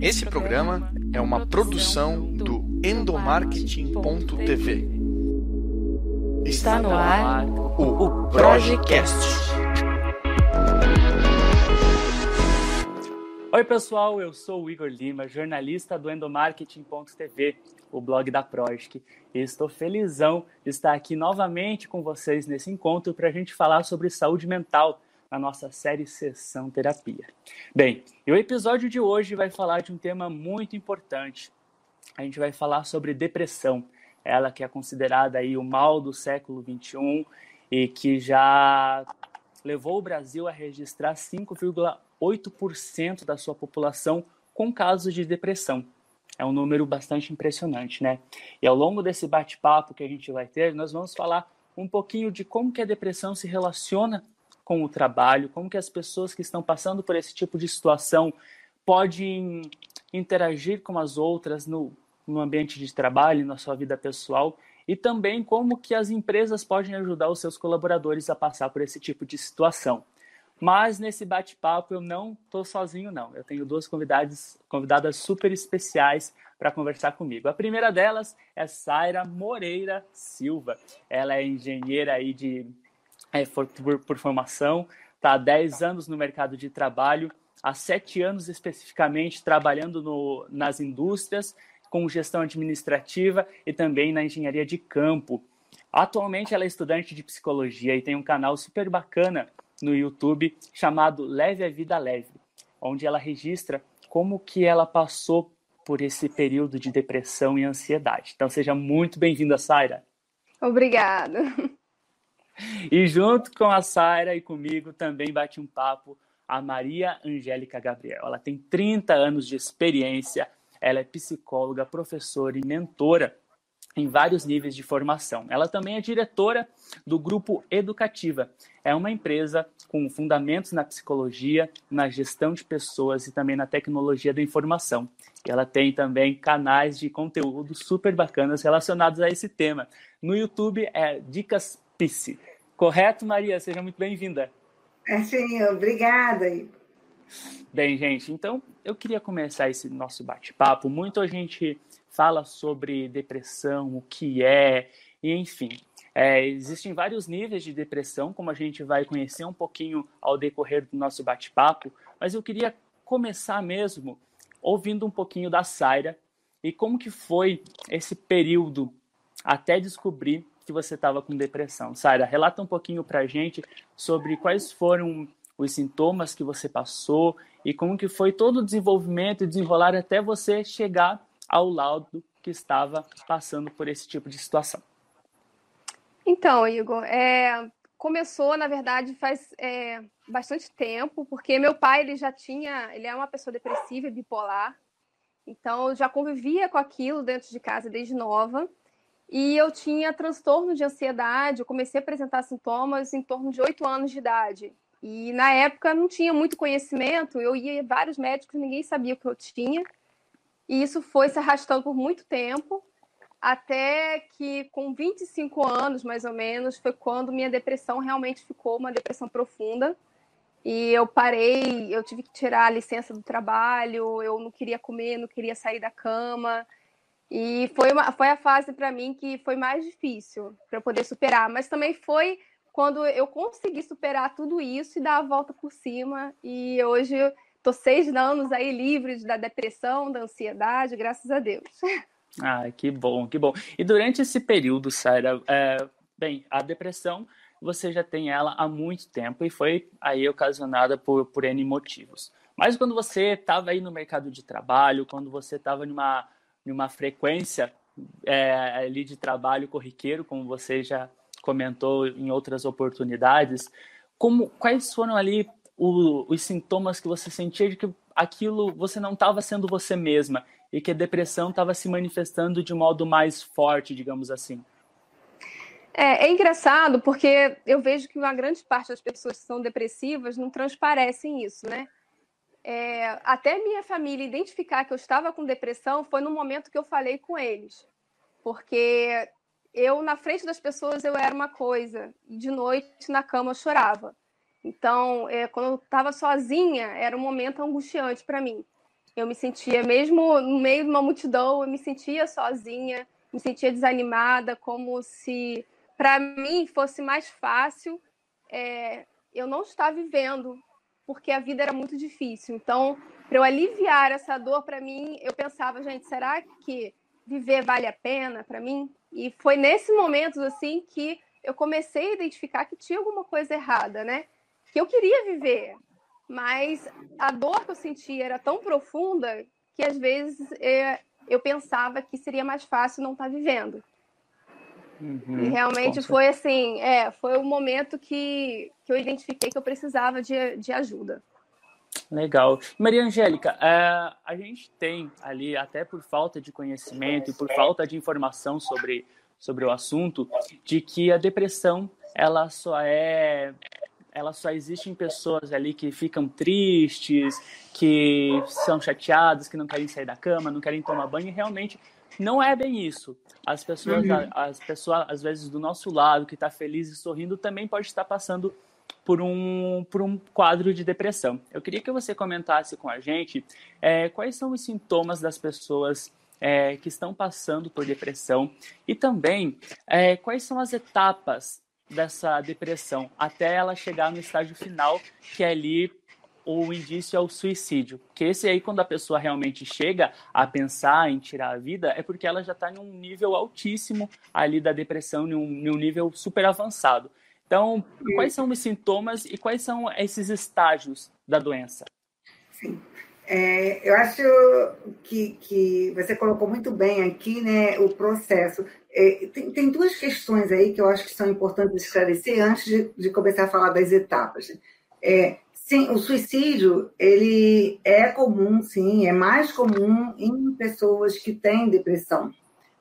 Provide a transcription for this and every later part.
Esse programa é uma produção do endomarketing.tv. Está no ar o Projecast. Oi, pessoal, eu sou o Igor Lima, jornalista do endomarketing.tv, o blog da Projec. E estou felizão de estar aqui novamente com vocês nesse encontro para a gente falar sobre saúde mental na nossa série Sessão Terapia. Bem, e o episódio de hoje vai falar de um tema muito importante. A gente vai falar sobre depressão, ela que é considerada aí o mal do século 21 e que já levou o Brasil a registrar 5,8% da sua população com casos de depressão. É um número bastante impressionante, né? E ao longo desse bate-papo que a gente vai ter, nós vamos falar um pouquinho de como que a depressão se relaciona com o trabalho, como que as pessoas que estão passando por esse tipo de situação podem interagir com as outras no, no ambiente de trabalho, na sua vida pessoal, e também como que as empresas podem ajudar os seus colaboradores a passar por esse tipo de situação. Mas nesse bate-papo eu não estou sozinho, não. Eu tenho duas convidadas, convidadas super especiais para conversar comigo. A primeira delas é Saira Moreira Silva. Ela é engenheira aí de é, por, por, por formação, está há 10 anos no mercado de trabalho, há 7 anos especificamente trabalhando no, nas indústrias, com gestão administrativa e também na engenharia de campo. Atualmente ela é estudante de psicologia e tem um canal super bacana no YouTube chamado Leve a Vida Leve, onde ela registra como que ela passou por esse período de depressão e ansiedade. Então seja muito bem-vinda, Saira. Obrigada. E junto com a Saira e comigo também bate um papo a Maria Angélica Gabriel. Ela tem 30 anos de experiência, ela é psicóloga, professora e mentora em vários níveis de formação. Ela também é diretora do Grupo Educativa. É uma empresa com fundamentos na psicologia, na gestão de pessoas e também na tecnologia da informação. Ela tem também canais de conteúdo super bacanas relacionados a esse tema. No YouTube é Dicas Psi. Correto, Maria? Seja muito bem-vinda. É, sim, obrigada. Bem, gente, então eu queria começar esse nosso bate-papo. Muito a gente fala sobre depressão, o que é, e enfim. É, existem vários níveis de depressão, como a gente vai conhecer um pouquinho ao decorrer do nosso bate-papo, mas eu queria começar mesmo ouvindo um pouquinho da Saira e como que foi esse período até descobrir que você estava com depressão. Sara, relata um pouquinho para a gente sobre quais foram os sintomas que você passou e como que foi todo o desenvolvimento e desenrolar até você chegar ao laudo que estava passando por esse tipo de situação. Então, Igor, é, começou, na verdade, faz é, bastante tempo, porque meu pai ele já tinha, ele é uma pessoa depressiva e bipolar, então eu já convivia com aquilo dentro de casa desde nova. E eu tinha transtorno de ansiedade, eu comecei a apresentar sintomas em torno de oito anos de idade. E na época não tinha muito conhecimento, eu ia em vários médicos, ninguém sabia o que eu tinha. E isso foi se arrastando por muito tempo, até que com 25 anos, mais ou menos, foi quando minha depressão realmente ficou uma depressão profunda. E eu parei, eu tive que tirar a licença do trabalho, eu não queria comer, não queria sair da cama. E foi, uma, foi a fase para mim que foi mais difícil para poder superar, mas também foi quando eu consegui superar tudo isso e dar a volta por cima. E hoje estou seis anos aí livre da depressão, da ansiedade, graças a Deus. Ah, que bom, que bom. E durante esse período, Sara, é, bem, a depressão você já tem ela há muito tempo e foi aí ocasionada por, por N motivos. Mas quando você estava aí no mercado de trabalho, quando você estava numa uma frequência é, ali de trabalho corriqueiro, como você já comentou em outras oportunidades. Como, quais foram ali o, os sintomas que você sentia de que aquilo você não estava sendo você mesma e que a depressão estava se manifestando de modo mais forte, digamos assim? É, é, engraçado porque eu vejo que uma grande parte das pessoas que são depressivas não transparecem isso, né? É, até minha família identificar que eu estava com depressão foi no momento que eu falei com eles. Porque eu, na frente das pessoas, eu era uma coisa, de noite na cama eu chorava. Então, é, quando eu estava sozinha, era um momento angustiante para mim. Eu me sentia, mesmo no meio de uma multidão, eu me sentia sozinha, me sentia desanimada, como se para mim fosse mais fácil é, eu não estar vivendo, porque a vida era muito difícil. Então, para eu aliviar essa dor para mim, eu pensava, gente, será que viver vale a pena para mim? E foi nesse momento assim que eu comecei a identificar que tinha alguma coisa errada, né? Que eu queria viver, mas a dor que eu sentia era tão profunda que às vezes é, eu pensava que seria mais fácil não estar tá vivendo. Uhum, e realmente foi assim, é, foi o momento que, que eu identifiquei que eu precisava de, de ajuda. Legal. Maria Angélica, é, a gente tem ali, até por falta de conhecimento e por falta de informação sobre, sobre o assunto, de que a depressão ela só é ela só existe em pessoas ali que ficam tristes, que são chateadas, que não querem sair da cama, não querem tomar banho, e realmente não é bem isso. As pessoas, uhum. as pessoas às vezes do nosso lado, que está feliz e sorrindo, também pode estar passando por um, por um quadro de depressão. Eu queria que você comentasse com a gente é, quais são os sintomas das pessoas é, que estão passando por depressão e também é, quais são as etapas dessa depressão até ela chegar no estágio final, que é ali o indício é o suicídio. Que esse aí, quando a pessoa realmente chega a pensar em tirar a vida, é porque ela já está em um nível altíssimo ali da depressão, em um, em um nível super avançado. Então, quais são os sintomas e quais são esses estágios da doença? Sim. É, eu acho que, que você colocou muito bem aqui né, o processo. É, tem, tem, duas questões aí que eu acho que são importantes esclarecer antes de, de começar a falar das etapas. É, sim, o suicídio ele é comum, sim, é mais comum em pessoas que têm depressão.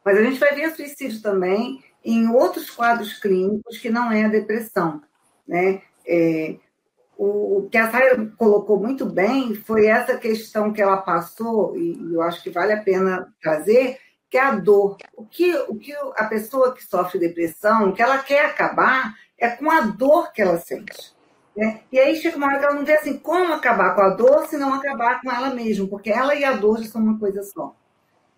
Mas a gente vai ver suicídio também em outros quadros clínicos que não é a depressão. Né? É, o, que a Sara colocou muito bem foi essa questão que ela passou, e eu acho que vale a pena trazer, que é a dor. O que, o que a pessoa que sofre depressão, o que ela quer acabar, é com a dor que ela sente. Né? E aí chega uma hora que ela não vê assim, como acabar com a dor se não acabar com ela mesma, porque ela e a dor já são uma coisa só.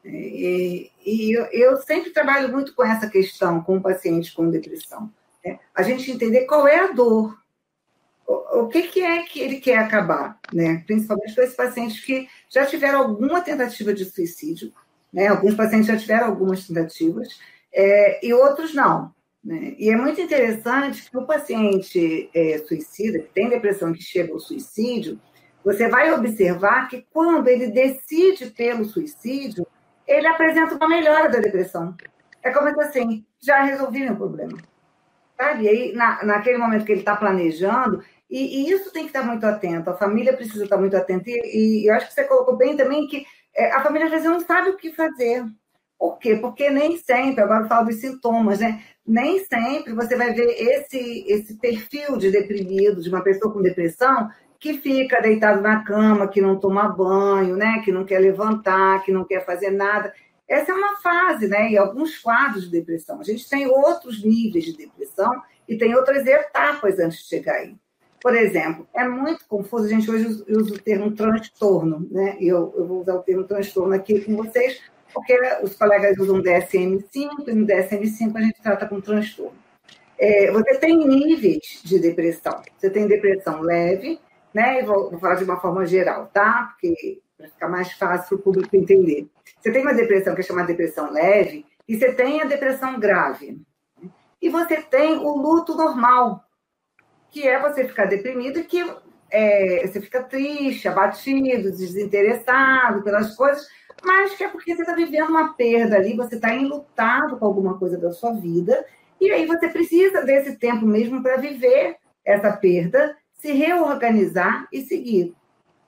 É, e, e eu, eu, sempre trabalho muito com essa questão, com pacientes com depressão. Né? A gente entender qual é a dor, o, o que, que, é que ele quer acabar, né? principalmente para esses pacientes que já tiveram alguma tentativa de suicídio, né? alguns pacientes já tiveram algumas tentativas, é, e outros não. Né? E é muito interessante que o paciente é, suicida, que tem depressão que chega ao suicídio, você vai observar que quando ele decide pelo suicídio, ele apresenta uma melhora da depressão. É como se assim, já resolvi meu problema. Sabe? E aí, na, naquele momento que ele está planejando, e, e, isso tem que estar muito atento, a família precisa estar muito atenta, e, e eu acho que você colocou bem também que é, a família às vezes não sabe o que fazer. Por quê? Porque nem sempre, agora eu falo dos sintomas, né? Nem sempre você vai ver esse, esse perfil de deprimido, de uma pessoa com depressão, que fica deitado na cama, que não toma banho, né? que não quer levantar, que não quer fazer nada. Essa é uma fase, né? E alguns quadros de depressão. A gente tem outros níveis de depressão e tem outras etapas antes de chegar aí. Por exemplo, é muito confuso, a gente hoje usa o termo transtorno, né? Eu, eu vou usar o termo transtorno aqui com vocês, porque os colegas usam DSM-5 e no DSM-5 a gente trata com transtorno. É, você tem níveis de depressão. Você tem depressão leve, né? Vou, vou, falar de uma forma geral, tá? Porque para ficar mais fácil para o público entender. Você tem uma depressão que é chamada depressão leve e você tem a depressão grave. E você tem o luto normal, que é você ficar deprimido e que é, você fica triste, abatido, desinteressado pelas coisas, mas que é porque você está vivendo uma perda ali, você está enlutado com alguma coisa da sua vida, e aí você precisa desse tempo mesmo para viver essa perda se reorganizar e seguir,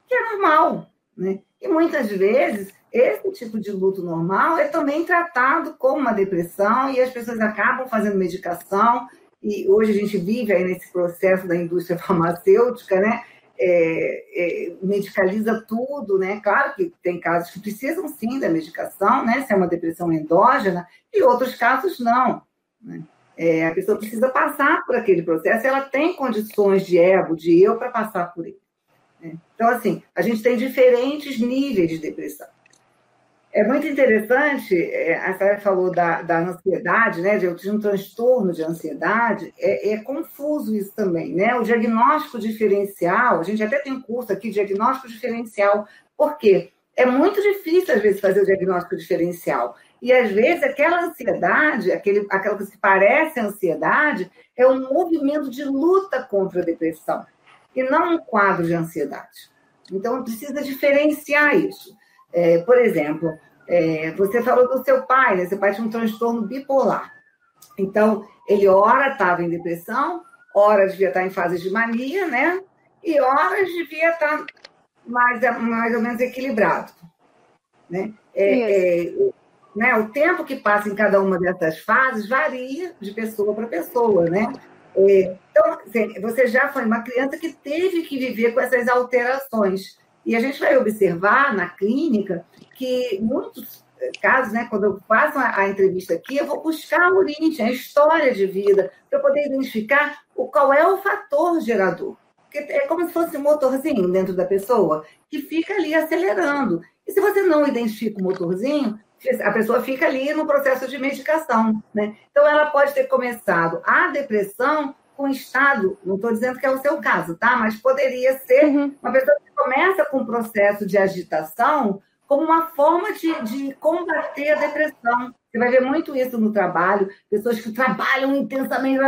que é normal, né? E muitas vezes esse tipo de luto normal é também tratado como uma depressão e as pessoas acabam fazendo medicação e hoje a gente vive aí nesse processo da indústria farmacêutica, né? É, é, medicaliza tudo, né? Claro que tem casos que precisam sim da medicação, né? Se é uma depressão endógena, e outros casos não. Né? É, a pessoa precisa passar por aquele processo, ela tem condições de ego, de eu, para passar por ele. Né? Então, assim, a gente tem diferentes níveis de depressão. É muito interessante, é, a Sara falou da, da ansiedade, né? De eu um transtorno de ansiedade, é, é, confuso isso também, né? O diagnóstico diferencial, a gente até tem curso aqui, diagnóstico diferencial, por quê? É muito difícil, às vezes, fazer o diagnóstico diferencial. E, às vezes, aquela ansiedade, aquele, aquela que parece ansiedade, é um movimento de luta contra a depressão, e não um quadro de ansiedade. Então, precisa diferenciar isso. É, por exemplo, é, você falou do seu pai, né? Seu pai tinha um transtorno bipolar. Então, ele ora estava em depressão, ora devia estar em fase de mania, né? E horas devia estar mais, mais ou menos equilibrado. Né? É, é, né? O tempo que passa em cada uma dessas fases varia de pessoa para pessoa, né? É, então, você já foi uma criança que teve que viver com essas alterações. E a gente vai observar na clínica que muitos casos, né, quando eu faço a, entrevista aqui, eu vou buscar a origem, a história de vida, para poder identificar o, qual é o fator gerador. Porque é como se fosse um motorzinho dentro da pessoa que fica ali acelerando. E se você não identifica o motorzinho, a pessoa fica ali no processo de medicação. Né? Então, ela pode ter começado a depressão com estado, não estou dizendo que é o seu caso, tá? Mas poderia ser uhum. uma pessoa que começa com um processo de agitação como uma forma de, de combater a depressão. Você vai ver muito isso no trabalho, pessoas que trabalham intensamente,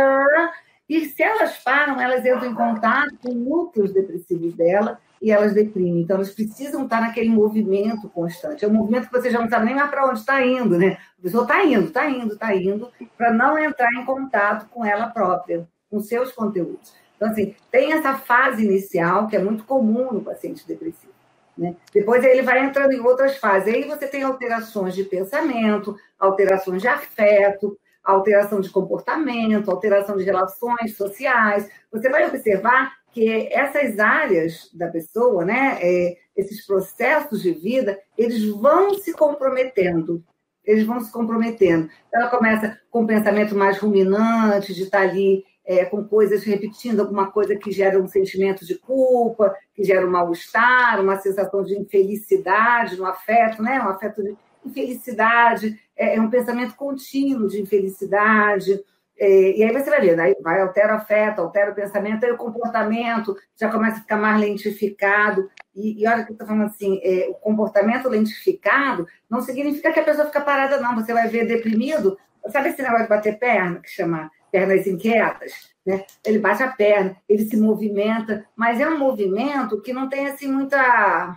e se elas param, elas entram em contato com núcleos depressivos dela e elas deprimem. Então, elas precisam estar naquele movimento constante. É um movimento que você já não sabe nem mais para onde está indo, né? A pessoa está indo, está indo, está indo, para não entrar em contato com ela própria com seus conteúdos. Então, assim, tem essa fase inicial que é muito comum no paciente depressivo. Né? Depois ele vai entrando em outras fases. Aí você tem alterações de pensamento, alterações de afeto, alteração de comportamento, alteração de relações sociais. Você vai observar que essas áreas da pessoa, né, é, esses processos de vida, eles vão se comprometendo. Eles vão se comprometendo. Ela começa com um pensamento mais ruminante, de estar ali é, com coisas repetindo alguma coisa que gera um sentimento de culpa, que gera um mal-estar, uma sensação de infelicidade no afeto, né? Um afeto de infelicidade, é, é um pensamento contínuo de infelicidade. É, e aí você vai ver, daí vai altera o afeto, altera o pensamento, aí o comportamento já começa a ficar mais lentificado. E, e olha que eu estou falando assim, é, o comportamento lentificado não significa que a pessoa fica parada, não. Você vai ver deprimido, sabe esse negócio de bater perna, que chama pernas inquietas, né? Ele bate a perna, ele se movimenta, mas é um movimento que não tem assim muita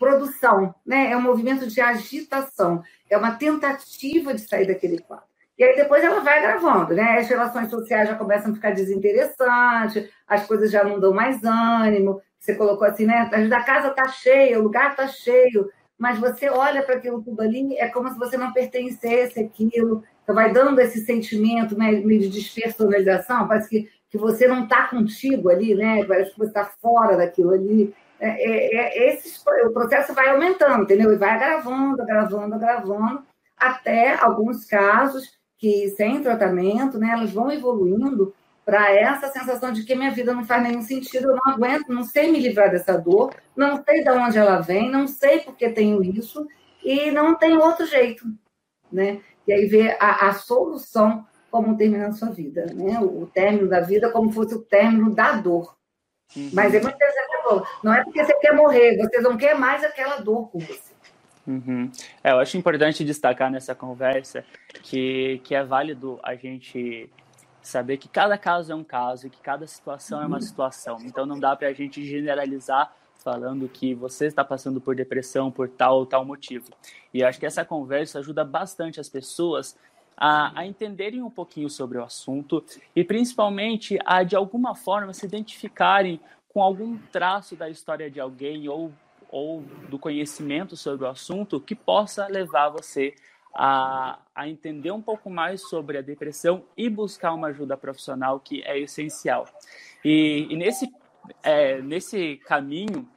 produção, né? É um movimento de agitação, é uma tentativa de sair daquele quadro. E aí depois ela vai gravando, né? As relações sociais já começam a ficar desinteressantes, as coisas já não dão mais ânimo. Você colocou assim, né? A casa está cheia, o lugar está cheio, mas você olha para aquilo tudo ali, é como se você não pertencesse então, vai dando esse sentimento né, de despersonalização, parece que, que você não está contigo ali, né? Parece que você está fora daquilo ali. É, é, é, esse, o processo vai aumentando, entendeu? E vai agravando, agravando, agravando, até alguns casos que, sem tratamento, né, elas vão evoluindo para essa sensação de que minha vida não faz nenhum sentido, eu não aguento, não sei me livrar dessa dor, não sei de onde ela vem, não sei porque tenho isso, e não tem outro jeito, né? E aí ver a, a solução como terminar a sua vida, né? O, o término da vida como fosse o término da dor. Uhum. Mas é muito interessante, não é porque você quer morrer, você não quer mais aquela dor com você. Uhum. É, eu acho importante destacar nessa conversa que, que é válido a gente saber que cada caso é um caso e que cada situação é uma uhum. situação. Então não dá para a gente generalizar falando que você está passando por depressão por tal ou tal motivo. E acho que essa conversa ajuda bastante as pessoas a, a, entenderem um pouquinho sobre o assunto e principalmente a, de alguma forma, se identificarem com algum traço da história de alguém ou, ou do conhecimento sobre o assunto que possa levar você a, a entender um pouco mais sobre a depressão e buscar uma ajuda profissional que é essencial. E, e nesse é, nesse caminho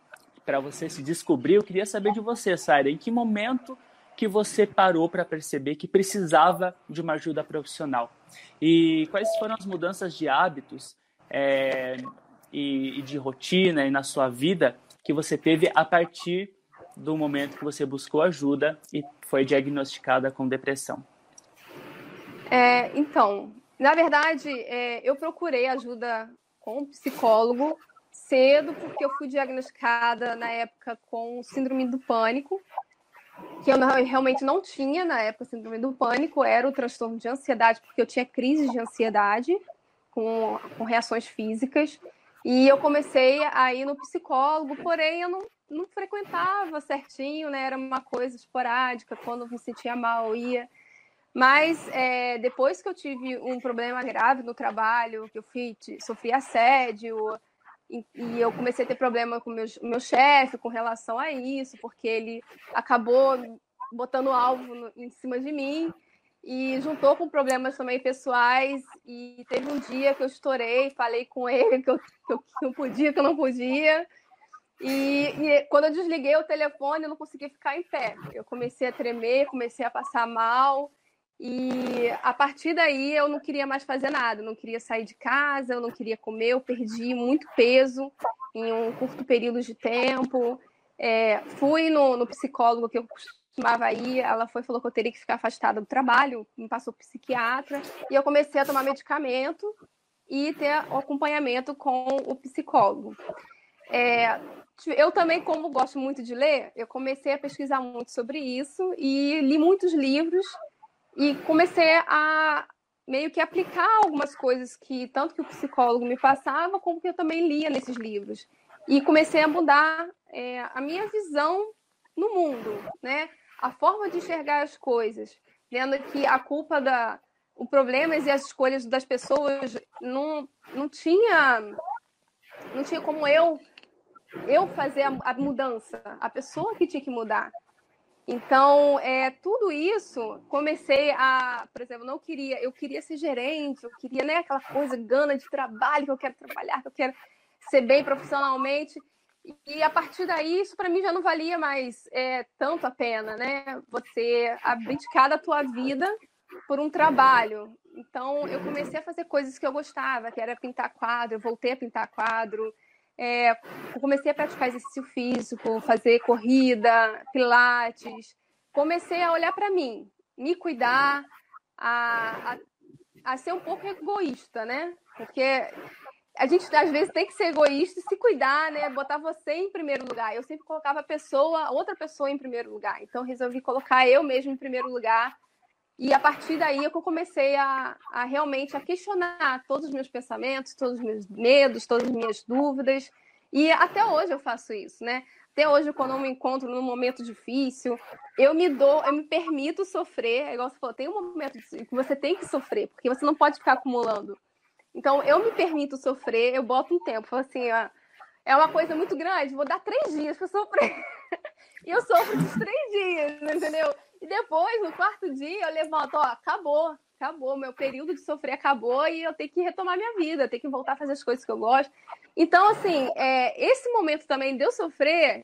para você se descobrir, eu queria saber de você, Saira, em que momento que você parou para perceber que precisava de uma ajuda profissional? E quais foram as mudanças de hábitos é, e, e de rotina e na sua vida que você teve a partir do momento que você buscou ajuda e foi diagnosticada com depressão? É, então, na verdade, é, eu procurei ajuda com um psicólogo cedo, porque eu fui diagnosticada na época com síndrome do pânico, que eu realmente não tinha na época síndrome do pânico, era o transtorno de ansiedade, porque eu tinha crise de ansiedade com, com reações físicas. E eu comecei a ir no psicólogo, porém eu não, não frequentava certinho, né? Era uma coisa esporádica, quando me sentia mal, eu ia. Mas é, depois que eu tive um problema grave no trabalho, que eu fui, sofri assédio, e, e eu comecei a ter problema com meu, meu chefe com relação a isso, porque ele acabou botando alvo no, em cima de mim e juntou com problemas também pessoais. E teve um dia que eu estourei, falei com ele que eu, que eu não podia, que eu não podia. E, e, quando eu desliguei o telefone, eu não conseguia ficar em pé. Eu comecei a tremer, comecei a passar mal. E a partir daí eu não queria mais fazer nada, não queria sair de casa, eu não queria comer, eu perdi muito peso em um curto período de tempo. É, fui no, no, psicólogo que eu costumava ir, ela foi falou que eu teria que ficar afastada do trabalho, me passou psiquiatra, e eu comecei a tomar medicamento e ter acompanhamento com o psicólogo. É, eu também, como gosto muito de ler, eu comecei a pesquisar muito sobre isso e li muitos livros e comecei a meio que aplicar algumas coisas que tanto que o psicólogo me passava, como que eu também lia nesses livros. E comecei a mudar é, a minha visão no mundo, né? A forma de enxergar as coisas, vendo que a culpa da o problemas e as escolhas das pessoas não, não tinha não tinha como eu eu fazer a, a mudança, a pessoa que tinha que mudar. Então, é, tudo isso, comecei a, por exemplo, não queria, eu queria ser gerente, eu queria, né, aquela coisa, gana de trabalho, que eu quero trabalhar, que eu quero ser bem profissionalmente. E a partir daí, isso para mim já não valia mais é, tanto a pena, né? Você abdicar da tua vida por um trabalho. Então, eu comecei a fazer coisas que eu gostava, que era pintar quadro, eu voltei a pintar quadro, é, comecei a praticar exercício físico, fazer corrida, pilates. Comecei a olhar para mim, me cuidar, a, a, a, ser um pouco egoísta, né? Porque a gente às vezes tem que ser egoísta e se cuidar, né? Botar você em primeiro lugar. Eu sempre colocava a pessoa, outra pessoa em primeiro lugar. Então resolvi colocar eu mesmo em primeiro lugar e a partir daí é eu comecei a, a realmente a questionar todos os meus pensamentos, todos os meus medos, todas as minhas dúvidas. E até hoje eu faço isso, né? Até hoje, quando eu me encontro num momento difícil, eu me dou, eu me permito sofrer. É igual você falou, tem um momento que você tem que sofrer, porque você não pode ficar acumulando. Então, eu me permito sofrer, eu boto um tempo, falo assim, ó, é uma coisa muito grande, vou dar três dias para sofrer. e eu sofro esses três dias, entendeu? E depois, no quarto dia, eu levanto, ó, acabou, acabou, meu período de sofrer acabou e eu tenho que retomar minha vida, tenho que voltar a fazer as coisas que eu gosto. Então, assim, é, esse momento também de eu sofrer,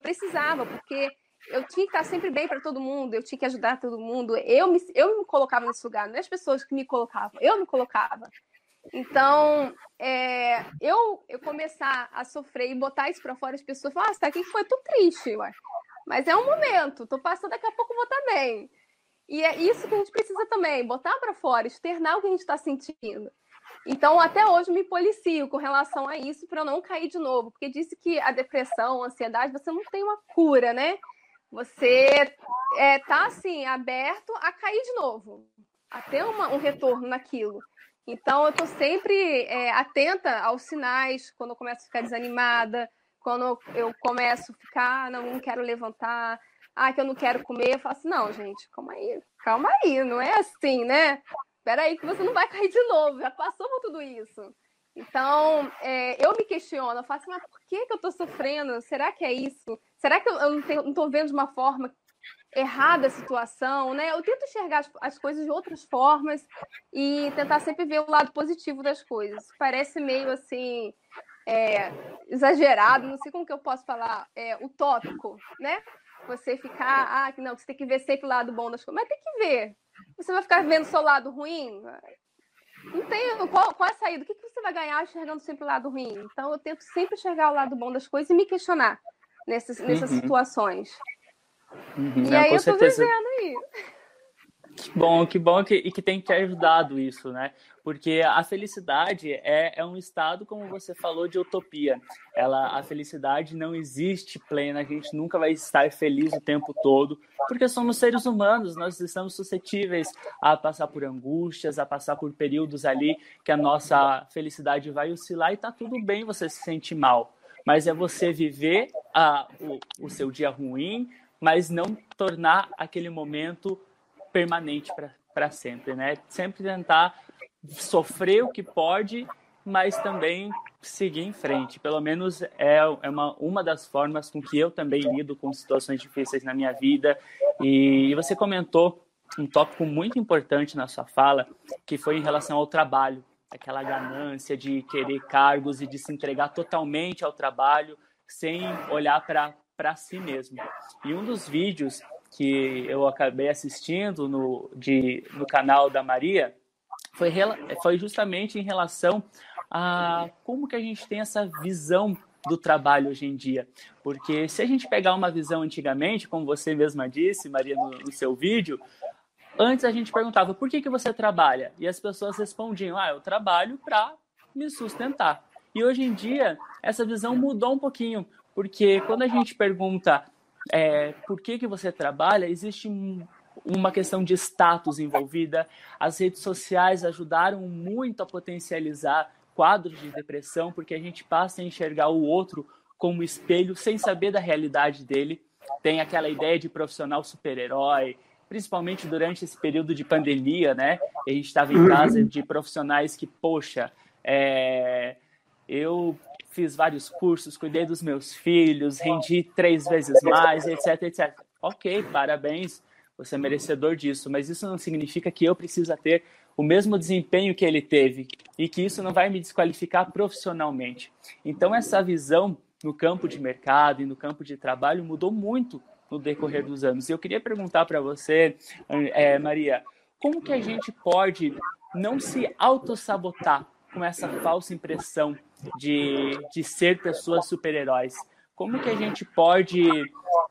precisava, porque eu tinha que estar sempre bem para todo mundo, eu tinha que ajudar todo mundo. Eu me, eu me colocava nesse lugar, não é as pessoas que me colocavam, eu me colocava. Então, é, eu, eu começar a sofrer e botar isso para fora, as pessoas falam, ah, tá aqui foi, tô triste, ué. Mas é um momento, tô passando, daqui a pouco vou estar bem. E é isso que a gente precisa também, botar para fora, externar o que a gente está sentindo. Então, até hoje me policio com relação a isso para eu não cair de novo, porque disse que a depressão, a ansiedade, você não tem uma cura, né? Você é, tá assim aberto a cair de novo, a ter uma, um retorno naquilo. Então, eu estou sempre é, atenta aos sinais quando eu começo a ficar desanimada, quando eu começo a ficar, ah, não, não quero levantar, ah, que eu não quero comer, eu falo assim, não, gente, calma aí, calma aí, não é assim, né? Espera aí que você não vai cair de novo, já passou por tudo isso. Então, é, eu me questiono, eu falo assim, mas por que, que eu estou sofrendo? Será que é isso? Será que eu, eu não estou vendo de uma forma errada a situação, né? Eu tento enxergar as, as, coisas de outras formas e tentar sempre ver o lado positivo das coisas. Parece meio assim, é, exagerado, não sei como que eu posso falar, é, utópico, né? Você ficar, ah, não, você tem que ver sempre o lado bom das coisas, mas tem que ver. Você vai ficar vendo o seu lado ruim? não tem qual, qual é a saída? O que, que você vai ganhar enxergando sempre o lado ruim? Então eu tento sempre enxergar o lado bom das coisas e me questionar nessas, nessas uhum. situações. Uhum. E Não, aí eu tô certeza. vivendo aí. Que bom, que bom que, e que tem te ajudado isso, né? Porque a felicidade é, é um estado, como você falou, de utopia. Ela, a felicidade não existe plena, a gente nunca vai estar feliz o tempo todo, porque somos seres humanos, nós estamos suscetíveis a passar por angústias, a passar por períodos ali que a nossa felicidade vai oscilar e tá tudo bem você se sentir mal. Mas é você viver a, o, o seu dia ruim, mas não tornar aquele momento permanente para sempre, né? Sempre tentar sofrer o que pode, mas também seguir em frente. Pelo menos é, é uma, uma das formas com que eu também lido com situações difíceis na minha vida. E, e você comentou um tópico muito importante na sua fala, que foi em relação ao trabalho, aquela ganância de querer cargos e de se entregar totalmente ao trabalho sem olhar para si mesmo. E um dos vídeos que eu acabei assistindo no, de, no canal da Maria foi, foi justamente em relação a como que a gente tem essa visão do trabalho hoje em dia. Porque se a gente pegar uma visão antigamente, como você mesma disse, Maria, no, no seu vídeo, antes a gente perguntava por que, que você trabalha? E as pessoas respondiam, ah, eu trabalho para me sustentar. E hoje em dia, essa visão mudou um pouquinho, porque quando a gente pergunta é, por que, que você trabalha, existe uma questão de status envolvida. As redes sociais ajudaram muito a potencializar quadros de depressão, porque a gente passa a enxergar o outro como espelho sem saber da realidade dele. Tem aquela ideia de profissional super-herói, principalmente durante esse período de pandemia, né? A gente estava em casa de profissionais que, poxa, é, eu fiz vários cursos, cuidei dos meus filhos, rendi três vezes mais, etc, etc. Ok, parabéns, você é merecedor disso, mas isso não significa que eu preciso ter o mesmo desempenho que ele teve e que isso não vai me desqualificar profissionalmente. Então, essa visão no campo de mercado e no campo de trabalho mudou muito no decorrer dos anos. E eu queria perguntar para você, é, Maria, como que a gente pode não se autossabotar com essa falsa impressão de, de ser pessoas super-heróis. Como que a gente pode,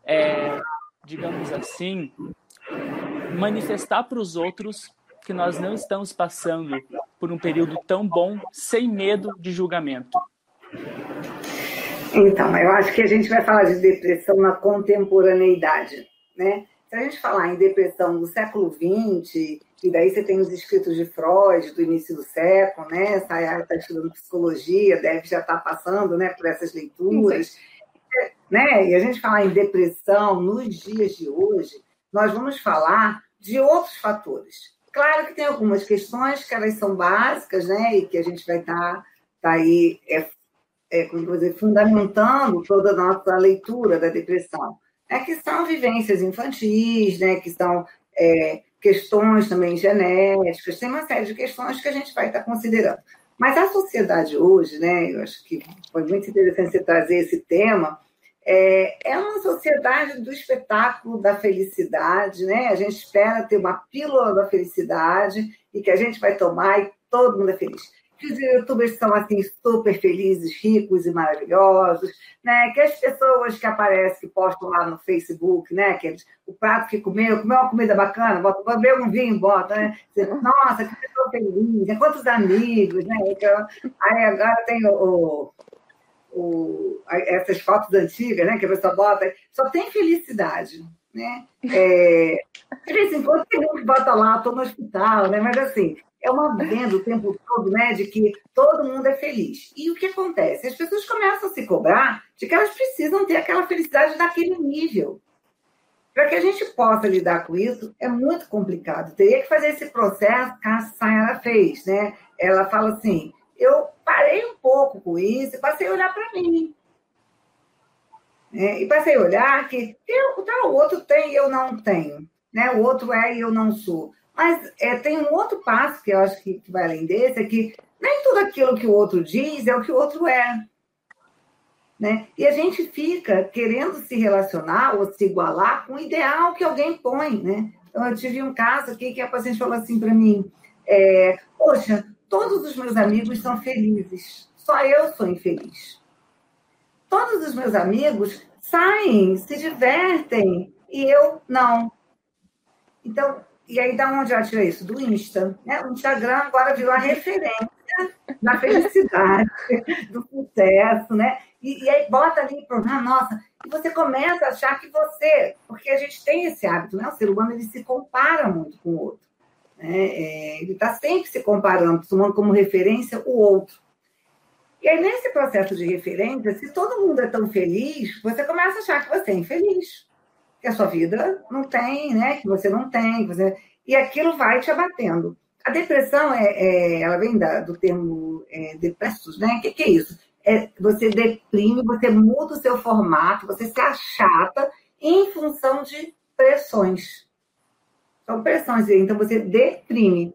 é, digamos assim, manifestar para os outros que nós não estamos passando por um período tão bom sem medo de julgamento? Então, eu acho que a gente vai falar de depressão na contemporaneidade, né? Se a gente falar em depressão do século XX, e daí você tem os escritos de Freud do início do século, né? Sayara está estudando psicologia, deve já estar tá passando né, por essas leituras. Né? E a gente falar em depressão nos dias de hoje, nós vamos falar de outros fatores. Claro que tem algumas questões que elas são básicas, né? E que a gente vai estar tá, tá aí é, é, como dizer, fundamentando toda a nossa leitura da depressão é que são vivências infantis, né, que são é, questões também genéticas, tem uma série de questões que a gente vai estar considerando. Mas a sociedade hoje, né, eu acho que foi muito interessante você trazer esse tema, é, é uma sociedade do espetáculo da felicidade, né? A gente espera ter uma pílula da felicidade e que a gente vai tomar e todo mundo é feliz que os youtubers são assim super felizes, ricos e maravilhosos, né? Que as pessoas que aparecem, que postam lá no Facebook, né? Que eles, o prato que comeu, comeu uma comida bacana, bota, beber um vinho, bota, né? Nossa, que pessoa feliz, né? quantos amigos, né? Aí agora tem o, o, essas fotos antigas, né? Que a pessoa bota, só tem felicidade. Né? É, de vez em quando tem um que bota lá, estou no hospital, né? Mas assim, é uma venda o tempo todo, né, de que todo mundo é feliz. E o que acontece? As pessoas começam a se cobrar de que elas precisam ter aquela felicidade daquele nível. Para que a gente possa lidar com isso, é muito complicado. Teria que fazer esse processo que a Sayara fez, né? Ela fala assim: eu parei um pouco com isso e passei a olhar para mim. É, e passei a olhar que eu, tá, o outro tem e eu não tenho. Né? O outro é e eu não sou. Mas é, tem um outro passo que eu acho que, que vai além desse, é que nem tudo aquilo que o outro diz é o que o outro é. Né? E a gente fica querendo se relacionar ou se igualar com o ideal que alguém põe. Né? Então, eu tive um caso aqui que a paciente falou assim para mim: é, Poxa, todos os meus amigos são felizes, só eu sou infeliz. Todos os meus amigos saem, se divertem e eu não. Então, e aí da onde eu tirei isso? Do Insta. Né? O Instagram agora virou a referência da felicidade, do sucesso, né? E, e aí bota ali, ah, nossa, e você começa a achar que você, porque a gente tem esse hábito, né? O ser humano ele se compara muito com o outro. Né? É, ele está sempre se comparando, tomando como referência o outro. E aí, nesse processo de referência, se todo mundo é tão feliz, você começa a achar que você é infeliz. Que a sua vida não tem, né? Que você não tem. Você... E aquilo vai te abatendo. A depressão, é, é ela vem da, do termo é, depressos, né? O que, que é isso? É, você deprime, você muda o seu formato, você se achata em função de pressões. São pressões, então você deprime.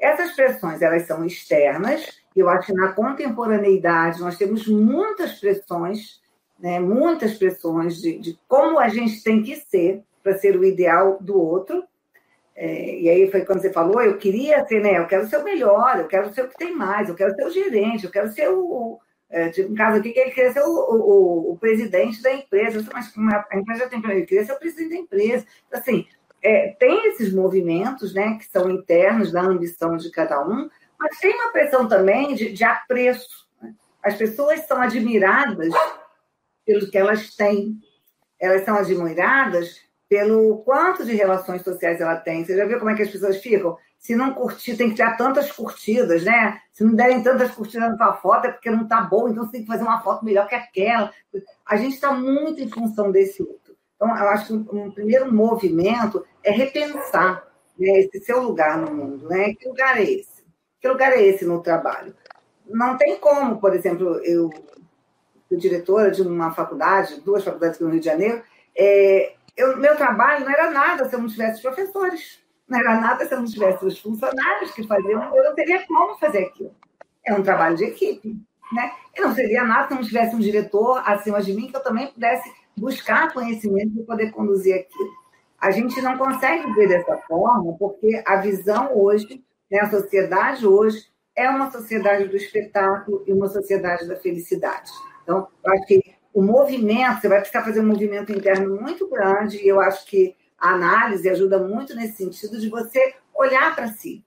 Essas pressões, elas são externas, eu acho que na contemporaneidade nós temos muitas pressões, né, muitas pressões de, de como a gente tem que ser para ser o ideal do outro. É, e aí foi quando você falou, eu queria ser, né? Eu quero ser o melhor, eu quero ser o que tem mais, eu quero ser o gerente, eu quero ser o. É, tipo, no caso aqui, que ele queria ser o, o, o presidente da empresa, mas a empresa já tem ele queria ser o presidente da empresa. Assim, é, tem esses movimentos, né, que são internos da ambição de cada um, mas tem uma pressão também de, de apreço. Né? As pessoas são admiradas pelo que elas têm. Elas são admiradas pelo quanto de relações sociais ela tem. Você já viu como é que as pessoas ficam? Se não curtir, tem que ter tantas curtidas, né? Se não derem tantas curtidas na foto, é porque não está bom, então você tem que fazer uma foto melhor que aquela. A gente está muito em função desse outro. Então, eu acho que um, um primeiro movimento é repensar né, esse seu lugar no mundo. Né? Que lugar é esse? Que lugar é esse no trabalho? Não tem como, por exemplo, eu fui diretora de uma faculdade, duas faculdades no Rio de Janeiro, é, eu, meu trabalho não era nada se eu não tivesse professores, não era nada se eu não tivesse os funcionários que faziam, eu não teria como fazer aquilo. É um trabalho de equipe. Né? E não seria nada se não tivesse um diretor acima de mim que eu também pudesse buscar conhecimento para poder conduzir aquilo. A gente não consegue ver dessa forma, porque a visão hoje, né, a sociedade hoje, é uma sociedade do espetáculo e uma sociedade da felicidade. Então, eu acho que o movimento, você vai precisar fazer um movimento interno muito grande, e eu acho que a análise ajuda muito nesse sentido de você olhar para si.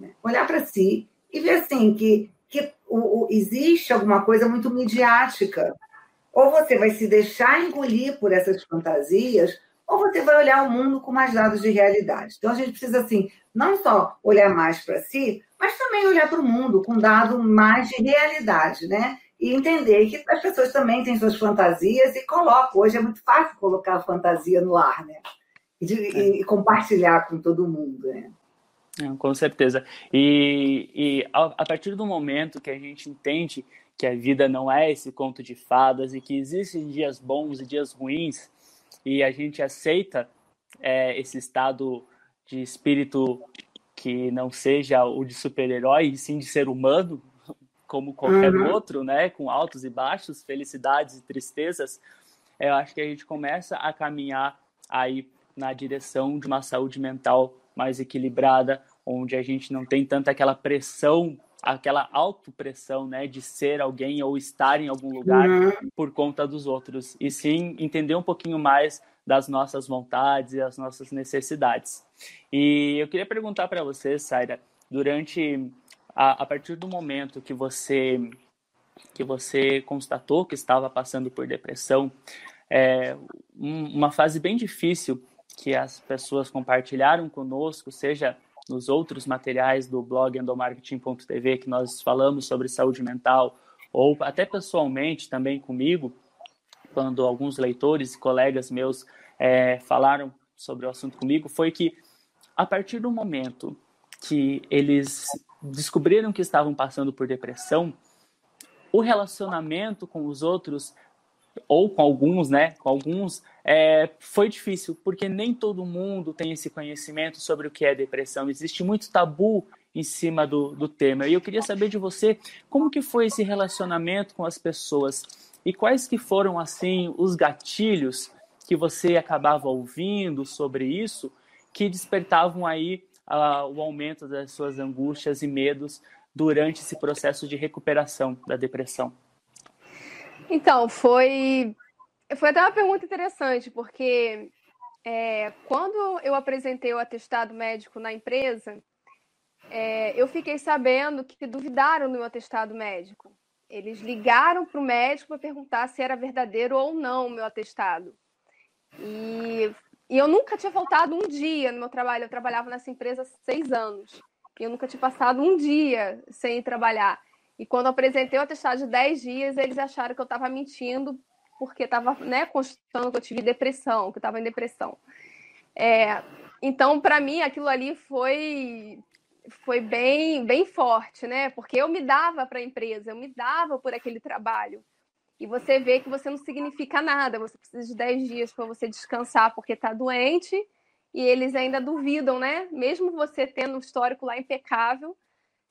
Né? Olhar para si e ver assim que, que o, o, existe alguma coisa muito midiática ou você vai se deixar engolir por essas fantasias, ou você vai olhar o mundo com mais dados de realidade. Então a gente precisa, assim, não só olhar mais para si, mas também olhar para o mundo com dado mais de realidade, né? E entender que as pessoas também têm suas fantasias e colocam. Hoje é muito fácil colocar a fantasia no ar, né? E, de, é. e compartilhar com todo mundo, né? com certeza. E, e a, a partir do momento que a gente entende que a vida não é esse conto de fadas e que existem dias bons e dias ruins e a gente aceita é, esse estado de espírito que não seja o de super-herói e sim de ser humano como qualquer uhum. outro, né, com altos e baixos, felicidades e tristezas, eu acho que a gente começa a caminhar aí na direção de uma saúde mental mais equilibrada, onde a gente não tem tanta aquela pressão aquela autopressão, né, de ser alguém ou estar em algum lugar uhum. por conta dos outros, e sim entender um pouquinho mais das nossas vontades e as nossas necessidades. E eu queria perguntar para você, Saira, durante a, a partir do momento que você que você constatou que estava passando por depressão, é, uma fase bem difícil que as pessoas compartilharam conosco, seja nos outros materiais do blog endomarketing.tv que nós falamos sobre saúde mental, ou até pessoalmente também comigo, quando alguns leitores e colegas meus é, falaram sobre o assunto comigo, foi que a partir do momento que eles descobriram que estavam passando por depressão, o relacionamento com os outros ou com alguns, né? Com alguns é, foi difícil, porque nem todo mundo tem esse conhecimento sobre o que é depressão. Existe muito tabu em cima do, do tema. E eu queria saber de você como que foi esse relacionamento com as pessoas e quais que foram assim os gatilhos que você acabava ouvindo sobre isso que despertavam aí o aumento das suas angústias e medos durante esse processo de recuperação da depressão? Então, foi, foi até uma pergunta interessante, porque é, quando eu apresentei o atestado médico na empresa, é, eu fiquei sabendo que duvidaram do meu atestado médico. Eles ligaram para o médico para perguntar se era verdadeiro ou não o meu atestado. E, e, eu nunca tinha faltado um dia no meu trabalho. Eu trabalhava nessa empresa há seis anos. E eu nunca tinha passado um dia sem trabalhar. E quando eu apresentei o atestado de 10 dias, eles acharam que eu estava mentindo, porque estava né, constatando que eu tive depressão, que eu estava em depressão. É, então, para mim, aquilo ali foi foi bem, bem forte, né? Porque eu me dava para a empresa, eu me dava por aquele trabalho. E você vê que você não significa nada, você precisa de 10 dias para você descansar porque está doente, e eles ainda duvidam, né? Mesmo você tendo um histórico lá impecável,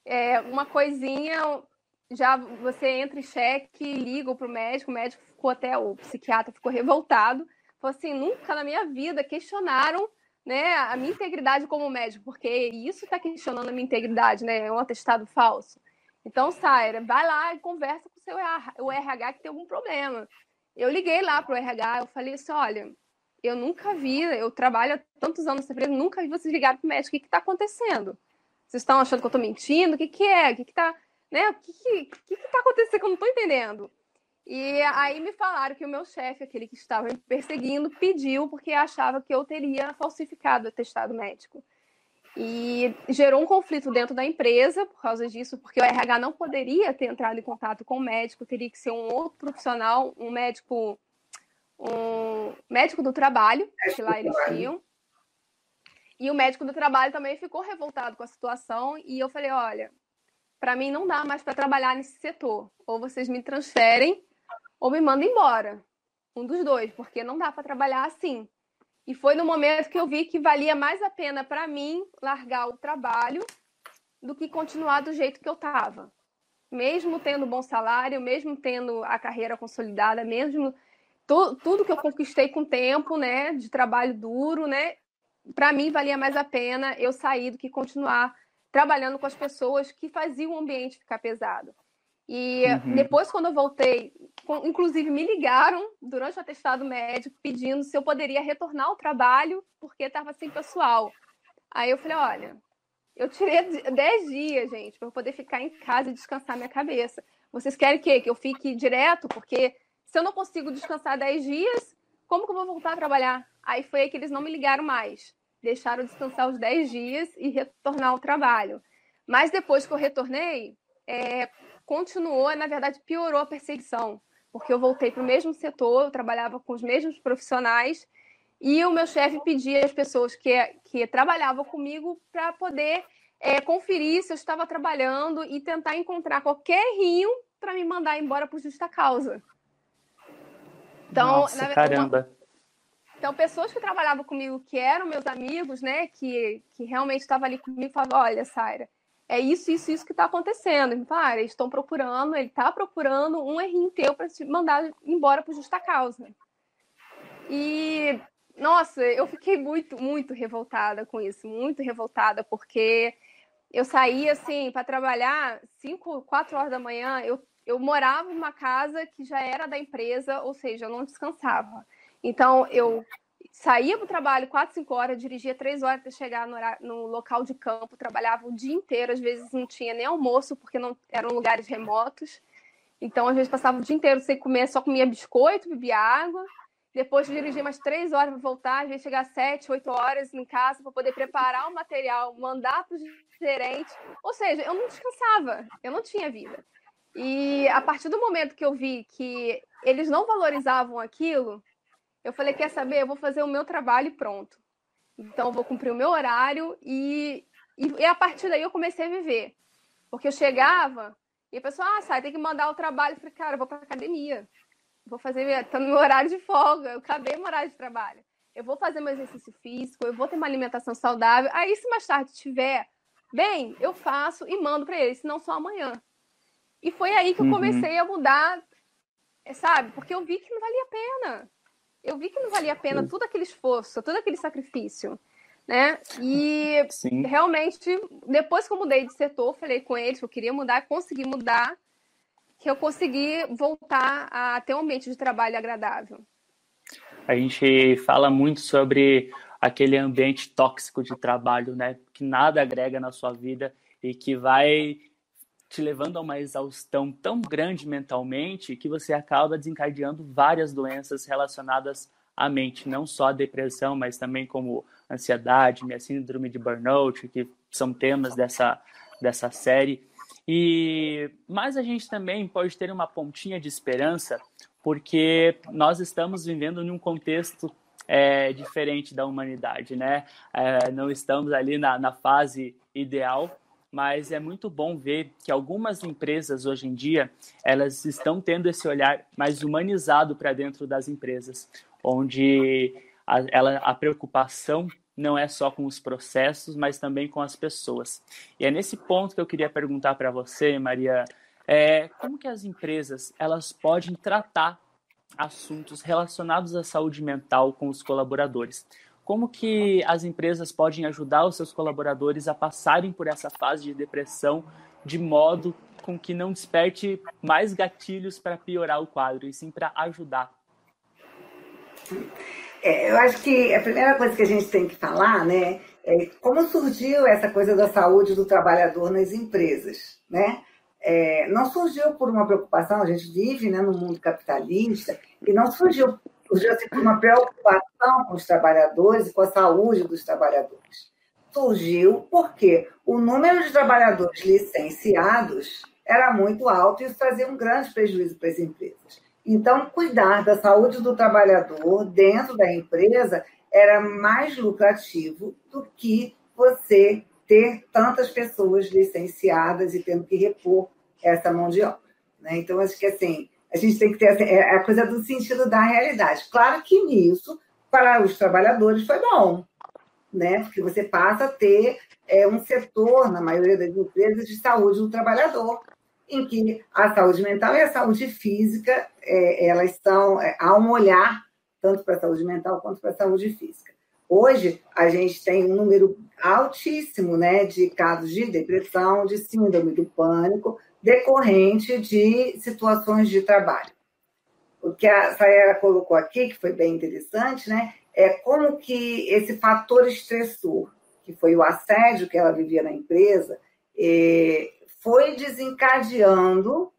é, uma coisinha já você entra em cheque, liga para o médico, o médico ficou até, o psiquiatra ficou revoltado, falou assim, nunca na minha vida questionaram né, a minha integridade como médico, porque isso está questionando a minha integridade, né? É um atestado falso. Então, Saira, vai lá e conversa com o seu RH que tem algum problema. Eu liguei lá para o RH, eu falei assim, olha, eu nunca vi, eu trabalho há tantos anos nessa empresa, nunca vi vocês ligarem para o médico, o que está acontecendo? Vocês estão achando que eu estou mentindo? O que, que é? O que está né? O que está que, que tá acontecendo que eu não estou entendendo? E aí me falaram que o meu chefe, aquele que estava me perseguindo, pediu porque achava que eu teria falsificado o atestado médico. E gerou um conflito dentro da empresa por causa disso, porque o RH não poderia ter entrado em contato com o médico, teria que ser um outro profissional, um médico, um médico do trabalho, que lá eles tinham. E o médico do trabalho também ficou revoltado com a situação e eu falei, olha, para mim não dá mais para trabalhar nesse setor. Ou vocês me transferem ou me manda embora. Um dos dois, porque não dá para trabalhar assim. E foi no momento que eu vi que valia mais a pena para mim largar o trabalho do que continuar do jeito que eu estava. Mesmo tendo bom salário, mesmo tendo a carreira consolidada, mesmo tu, tudo que eu conquistei com tempo, né, de trabalho duro, né, para mim valia mais a pena eu sair do que continuar trabalhando com as pessoas que faziam o ambiente ficar pesado. E uhum. depois, quando eu voltei, inclusive me ligaram durante o atestado médico pedindo se eu poderia retornar ao trabalho porque estava sem pessoal. Aí eu falei: olha, eu tirei 10 dias, gente, para poder ficar em casa e descansar minha cabeça. Vocês querem que, que eu fique direto? Porque se eu não consigo descansar 10 dias, como que eu vou voltar a trabalhar? Aí foi aí que eles não me ligaram mais. Deixaram descansar os 10 dias e retornar ao trabalho. Mas depois que eu retornei, é, continuou, na verdade, piorou a perseguição, porque eu voltei para o mesmo setor, eu trabalhava com os mesmos profissionais, e o meu chefe pedia às pessoas que, que trabalhavam comigo para poder é, conferir se eu estava trabalhando e tentar encontrar qualquer rio para me mandar embora por justa causa. Então, Nossa, na, caramba. Uma, então, pessoas que trabalhavam comigo, que eram meus amigos, né, que, que realmente estavam ali comigo, falavam: olha, Saira, é isso, isso, isso que está acontecendo. Ele fala, ah, eles estão procurando, ele está procurando um errinho teu para te mandar embora por justa causa. E, nossa, eu fiquei muito, muito revoltada com isso, muito revoltada, porque eu saía, assim, para trabalhar 5, 4 horas da manhã, eu, eu morava uma casa que já era da empresa, ou seja, eu não descansava. Então, eu saía para o trabalho 4, 5 horas, dirigia 3 horas para chegar no, horário, no, local de campo, trabalhava o dia inteiro, às vezes não tinha nem almoço, porque não eram lugares remotos. Então, às vezes, passava o dia inteiro sem comer, só comia biscoito, bebia água. Depois dirigia mais três horas para voltar, às vezes chegar às sete, oito horas em casa para poder preparar o material, mandar para os gerentes. Ou seja, eu não descansava, eu não tinha vida. E a partir do momento que eu vi que eles não valorizavam aquilo, eu falei, quer saber? Eu vou fazer o meu trabalho e pronto. Então, eu vou cumprir o meu horário e, e, e, a partir daí eu comecei a viver. Porque eu chegava e a pessoa, ah, sai, tem que mandar o trabalho. Eu falei, cara, eu vou para academia. Vou fazer, tá no meu horário de folga, eu acabei meu horário de trabalho. Eu vou fazer meu exercício físico, eu vou ter uma alimentação saudável. Aí, se mais tarde tiver, bem, eu faço e mando para eles, senão só amanhã. E foi aí que eu uhum. comecei uhum. a mudar, sabe? Porque eu vi que não valia a pena eu vi que não valia a pena todo aquele esforço, todo aquele sacrifício. né? E Sim. realmente, depois que eu mudei de setor, falei com eles que eu queria mudar, consegui mudar, que eu consegui voltar a ter um ambiente de trabalho agradável. A gente fala muito sobre aquele ambiente tóxico de trabalho, né? Que nada agrega na sua vida e que vai te levando a uma exaustão tão grande mentalmente que você acaba desencadeando várias doenças relacionadas à mente, não só a depressão, mas também como ansiedade, minha síndrome de burnout, que são temas dessa, dessa série. E mas a gente também pode ter uma pontinha de esperança, porque nós estamos vivendo em um contexto é, diferente da humanidade, né? É, não estamos ali na, na fase ideal, mas é muito bom ver que algumas empresas hoje em dia elas estão tendo esse olhar mais humanizado para dentro das empresas, onde a, ela, a preocupação não é só com os processos, mas também com as pessoas. E é nesse ponto que eu queria perguntar para você, Maria, é, como que as empresas elas podem tratar assuntos relacionados à saúde mental com os colaboradores? Como que as empresas podem ajudar os seus colaboradores a passarem por essa fase de depressão de modo com que não desperte mais gatilhos para piorar o quadro, e sim para ajudar? É, eu acho que a primeira coisa que a gente tem que falar, né, é como surgiu essa coisa da saúde do trabalhador nas empresas, né? É, não surgiu por uma preocupação, a gente vive né, no mundo capitalista, e não surgiu surgiu uma preocupação com os trabalhadores e com a saúde dos trabalhadores. Surgiu porque o número de trabalhadores licenciados era muito alto e isso trazia um grande prejuízo para as empresas. Então, cuidar da saúde do trabalhador dentro da empresa era mais lucrativo do que você ter tantas pessoas licenciadas e tendo que repor essa mão de obra. Né? Então, acho que assim, a gente tem que ter assim, é a coisa do sentido da realidade. Claro que nisso, para os trabalhadores, foi bom, né? Porque você passa a ter é, um setor, na maioria das empresas, de saúde do trabalhador, em que a saúde mental e a saúde física, é, elas estão, é, há um olhar tanto para a saúde mental quanto para a saúde física. Hoje, a gente tem um número altíssimo né, de casos de depressão, de síndrome do pânico, decorrente de situações de trabalho. O que a Sayara colocou aqui, que foi bem interessante, né, é como que esse fator estressor, que foi o assédio que ela vivia na empresa, é, foi desencadeando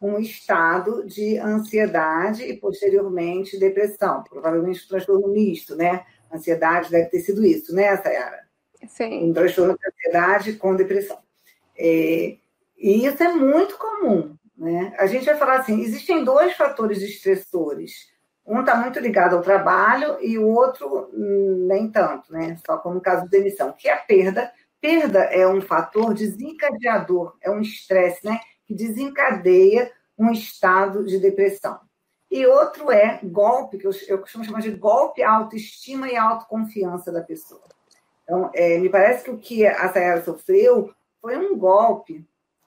um estado de ansiedade e, posteriormente, depressão. Provavelmente um transtorno misto, né? Ansiedade deve ter sido isso, né, Sayara? Sim. Um transtorno de ansiedade com depressão. É, e isso é muito comum. Né? A gente vai falar assim: existem dois fatores estressores. Um está muito ligado ao trabalho e o outro hum, nem tanto, né? Só como no caso de demissão, que é a perda. Perda é um fator desencadeador, é um estresse, né? Que desencadeia um estado de depressão. E outro é golpe, que eu, costumo chamar de golpe autoestima e autoconfiança da pessoa. Então, é, me parece que o que a Sayara sofreu foi um golpe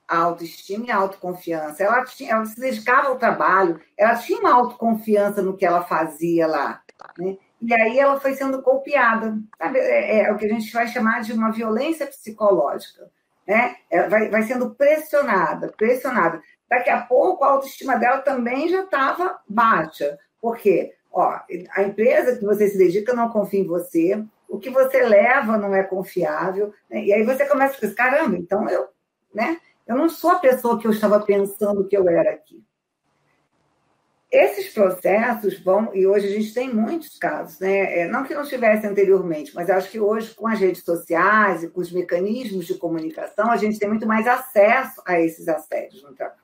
a autoestima e a autoconfiança. Ela, tinha, ela se dedicava ao trabalho, ela tinha uma autoconfiança no que ela fazia lá. Né? E aí ela foi sendo golpeada. Sabe? É, é, o que a gente vai chamar de uma violência psicológica. Né? Ela vai, vai sendo pressionada, pressionada. Daqui a pouco a autoestima dela também já estava baixa. Por quê? Ó, a empresa que você se dedica não confia em você, o que você leva não é confiável, né? e aí você começa a pensar, caramba, então eu, né? Eu não sou a pessoa que eu estava pensando que eu era aqui. Esses processos vão, e hoje a gente tem muitos casos, né? É, não que não tivesse anteriormente, mas acho que hoje, com as redes sociais e com os mecanismos de comunicação, a gente tem muito mais acesso a esses assédios no trabalho.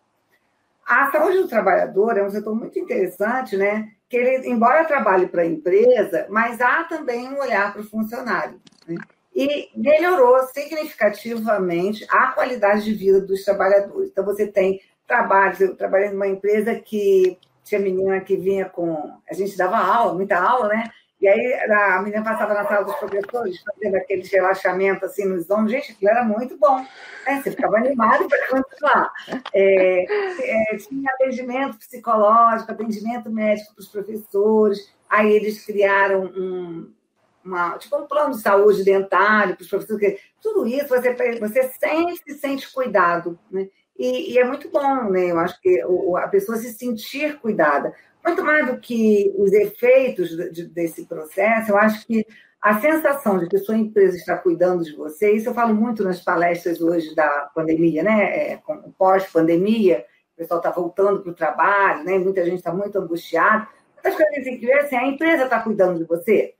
A saúde do trabalhador é um setor muito interessante, né? Que ele, embora trabalhe para a empresa, mas há também um olhar para o funcionário. Né? E melhorou significativamente a qualidade de vida dos trabalhadores. Então, você tem trabalhos, eu trabalhei numa empresa que tinha menina que vinha com. A gente dava aula, muita aula, né? E aí a menina passava na sala dos professores, fazendo aquele relaxamento assim nos ombros. Gente, aquilo era muito bom. Né? Você ficava animado para continuar. É, é, tinha atendimento psicológico, atendimento médico para os professores. Aí eles criaram um, uma, tipo um plano de saúde dentário para os professores, tudo isso você, você sempre se sente cuidado, né? E, e, é muito bom, né? Eu acho que a pessoa se sentir cuidada. Muito mais do que os efeitos de, desse processo, eu acho que a sensação de que sua empresa está cuidando de você, isso eu falo muito nas palestras hoje da pandemia, né? É, Pós-pandemia, o pessoal está voltando para o trabalho, né? Muita gente está muito angustiada. As coisas que assim, a empresa está cuidando de você,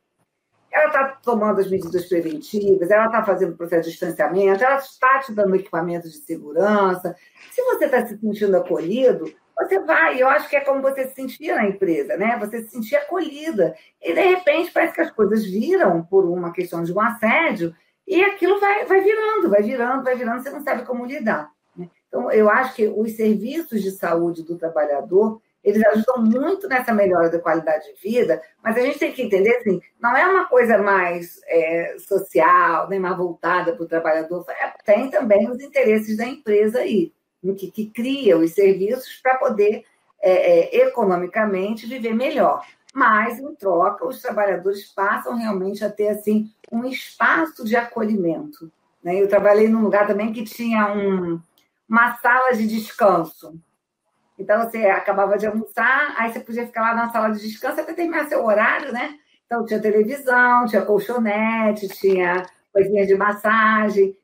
ela está tomando as medidas preventivas, ela está fazendo o processo de distanciamento, ela está te dando equipamentos de segurança. Se você está se sentindo acolhido, você vai. Eu acho que é como você se sentia na empresa, né? Você se sentia acolhida. E, de repente, parece que as coisas viram por uma questão de um assédio e aquilo vai, vai virando, vai virando, vai virando, você não sabe como lidar. Né? Então, eu acho que os serviços de saúde do trabalhador eles ajudam muito nessa melhora da qualidade de vida, mas a gente tem que entender assim, não é uma coisa mais é, social, nem mais voltada para o trabalhador, é, tem também os interesses da empresa aí, que, que cria os serviços para poder é, é, economicamente viver melhor. Mas, em troca, os trabalhadores passam realmente a ter assim um espaço de acolhimento. Né? Eu trabalhei num lugar também que tinha um, uma sala de descanso. Então, você acabava de almoçar, aí você podia ficar lá na sala de descanso até terminar seu horário, né? Então, tinha televisão, tinha colchonete, tinha coisinha de massagem,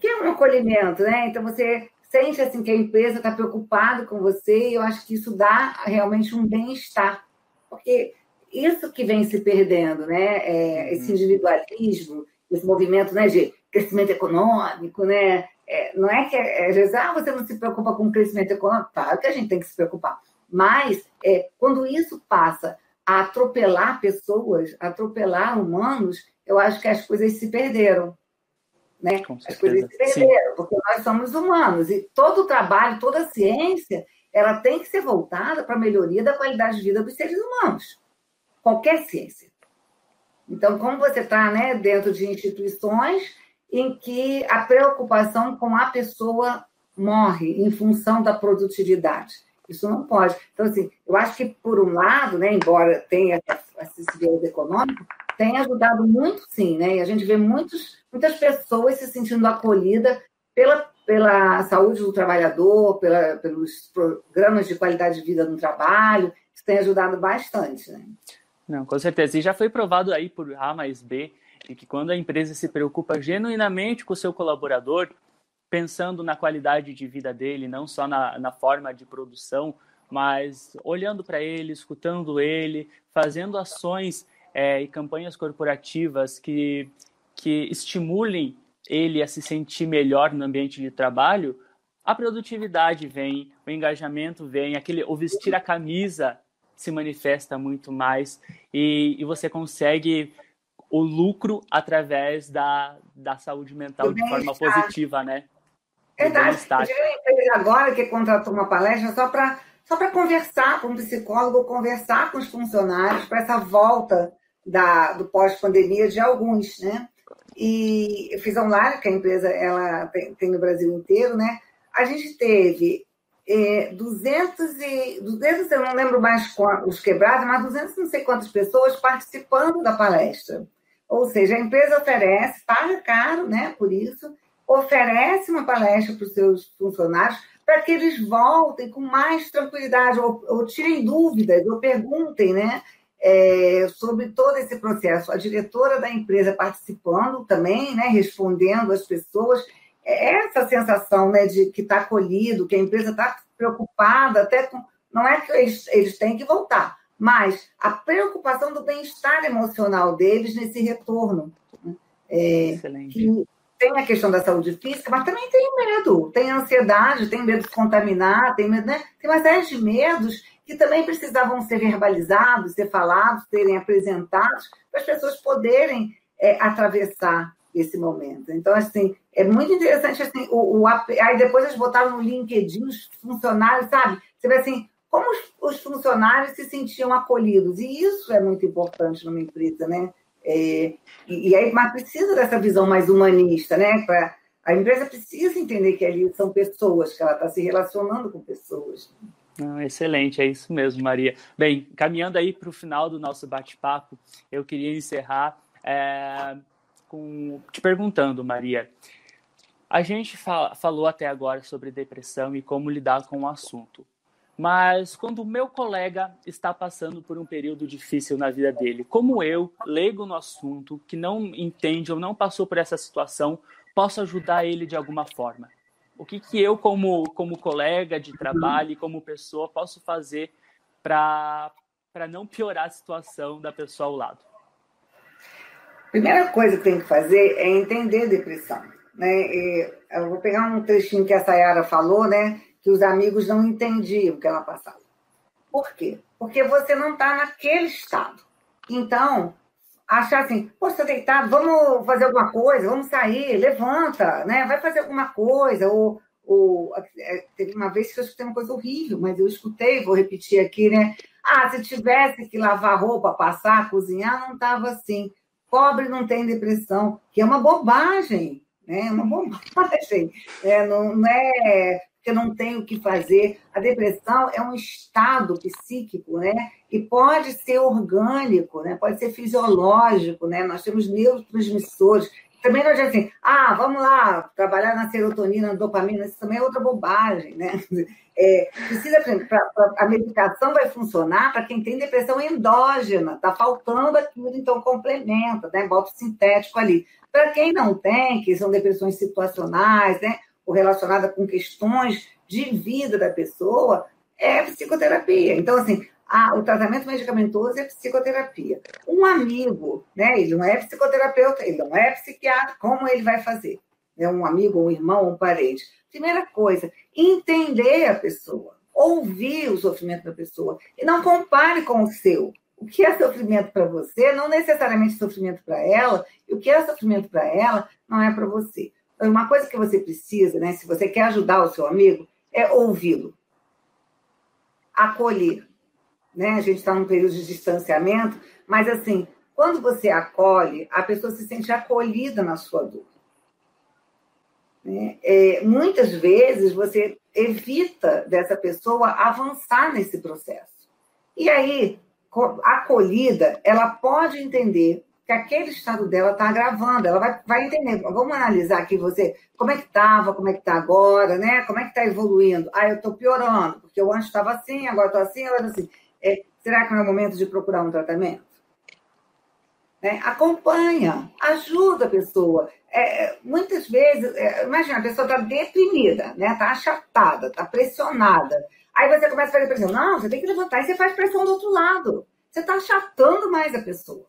que é um acolhimento, né? Então, você sente assim que a empresa está preocupada com você e eu acho que isso dá realmente um bem-estar. Porque isso que vem se perdendo, né? É, esse uhum. individualismo, esse movimento né, de crescimento econômico, né? É, não é que é, às vezes ah, você não se preocupa com o crescimento econômico, claro que a gente tem que se preocupar. Mas é, quando isso passa a atropelar pessoas, atropelar humanos, eu acho que as coisas se perderam. Né? As coisas se perderam, Sim. porque nós somos humanos e todo o trabalho, toda a ciência, ela tem que ser voltada para a melhoria da qualidade de vida dos seres humanos. Qualquer ciência. Então, como você está né, dentro de instituições em que a preocupação com a pessoa morre em função da produtividade. Isso não pode. Então, assim, eu acho que, por um lado, né, embora tenha esse viés econômico, tem ajudado muito, sim, né? E a gente vê muitos, muitas pessoas se sentindo acolhidas pela, pela saúde do trabalhador, pela, pelos programas de qualidade de vida no trabalho, isso tem ajudado bastante, né? Não, com certeza. E já foi provado aí por A mais B e que quando a empresa se preocupa genuinamente com o seu colaborador, pensando na qualidade de vida dele, não só na, na forma de produção, mas olhando para ele, escutando ele, fazendo ações é, e campanhas corporativas que, que estimulem ele a se sentir melhor no ambiente de trabalho, a produtividade vem, o engajamento vem, aquele o vestir a camisa se manifesta muito mais e, e você consegue o lucro através da, da saúde mental de forma positiva, né? Verdade. Agora que contratou uma palestra só para só para conversar com um psicólogo, conversar com os funcionários para essa volta da, do pós-pandemia de alguns, né? E eu fiz online, que a empresa ela tem, tem no Brasil inteiro, né? A gente teve é, 200 e 200, eu não lembro mais os quebrados, mas 200 não sei quantas pessoas participando da palestra. Ou seja, a empresa oferece, paga caro né, por isso, oferece uma palestra para os seus funcionários para que eles voltem com mais tranquilidade, ou, ou tirem dúvidas, ou perguntem né, é, sobre todo esse processo. A diretora da empresa participando também, né, respondendo às pessoas. É essa sensação né, de que está acolhido, que a empresa está preocupada, até com. Não é que eles, eles têm que voltar, mas a preocupação do bem-estar emocional deles nesse retorno. Né? É, Excelente. tem a questão da saúde física, mas também tem medo, tem ansiedade, tem medo de contaminar, tem medo, né? Tem uma série de medos que também precisavam ser verbalizados, ser falados, serem apresentados, para as pessoas poderem é, atravessar esse momento. Então, assim, é muito interessante, assim, o, o, aí depois eles botaram no LinkedIn os funcionários, sabe? Você vê assim, como os, os, funcionários se sentiam acolhidos. E isso é muito importante numa empresa, né? É, e, e, aí, mas precisa dessa visão mais humanista, né? Pra, a empresa precisa entender que ali são pessoas, que ela está se relacionando com pessoas. Ah, excelente, é isso mesmo, Maria. Bem, caminhando aí para o final do nosso bate-papo, eu queria encerrar é, com, te perguntando, Maria. A gente fala, falou até agora sobre depressão e como lidar com o assunto. Mas quando o meu colega está passando por um período difícil na vida dele, como eu, leigo no assunto, que não entende ou não passou por essa situação, posso ajudar ele de alguma forma? O que, que eu, como, como colega de trabalho e como pessoa, posso fazer para não piorar a situação da pessoa ao lado? Primeira coisa que tem que fazer é entender depressão. Né? E eu vou pegar um trechinho que a Sayara falou, né? Que os amigos não entendiam que ela passava. Por quê? Porque você não está naquele estado. Então, achar assim, você deitado, vamos fazer alguma coisa, vamos sair, levanta, né? Vai fazer alguma coisa. Ou, ou é, teve uma vez que eu escutei uma coisa horrível, mas eu escutei, vou repetir aqui, né? Ah, se tivesse que lavar roupa, passar, cozinhar, não estava assim. Pobre não tem depressão, que é uma bobagem, né? É uma bobagem. É, não, não é que não tem o que fazer. A depressão é um estado psíquico, né? E pode ser orgânico, né? Pode ser fisiológico, né? Nós temos neurotransmissores. Também não adianta assim, ah, vamos lá, trabalhar na serotonina, na dopamina, isso também é outra bobagem, né? É, precisa, pra, pra, a medicação vai funcionar para quem tem depressão endógena, está faltando aquilo, então complementa, né? Bota o sintético ali. Para quem não tem, que são depressões situacionais, né? Ou relacionada com questões de vida da pessoa, é psicoterapia. Então, assim, o tratamento medicamentoso é psicoterapia. Um amigo, né, ele não é psicoterapeuta, ele não é psiquiatra, como ele vai fazer? É um amigo, um irmão, um parente. Primeira coisa, entender a pessoa, ouvir o sofrimento da pessoa e não compare com o seu. O que é sofrimento para você não necessariamente sofrimento para ela, e o que é sofrimento para ela não é para você. Uma coisa que você precisa, né, se você quer ajudar o seu amigo, é ouvi-lo, acolher. Né? A gente está num período de distanciamento, mas assim, quando você acolhe, a pessoa se sente acolhida na sua dor. Né? É, muitas vezes você evita dessa pessoa avançar nesse processo. E aí, acolhida, ela pode entender que aquele estado dela está agravando, ela vai, vai entender. Vamos analisar aqui você, como é que estava, como é que está agora, né? Como é que está evoluindo? Ah, eu estou piorando, porque eu antes estava assim, agora estou assim, agora assim. É, será que não é o momento de procurar um tratamento? É, acompanha, ajuda a pessoa. É, é muitas vezes, é, imagina, a pessoa está deprimida, né? Está achatada, está pressionada. Aí você começa a fazer pressão. Não, você tem que levantar e você faz pressão do outro lado. Você está achatando mais a pessoa.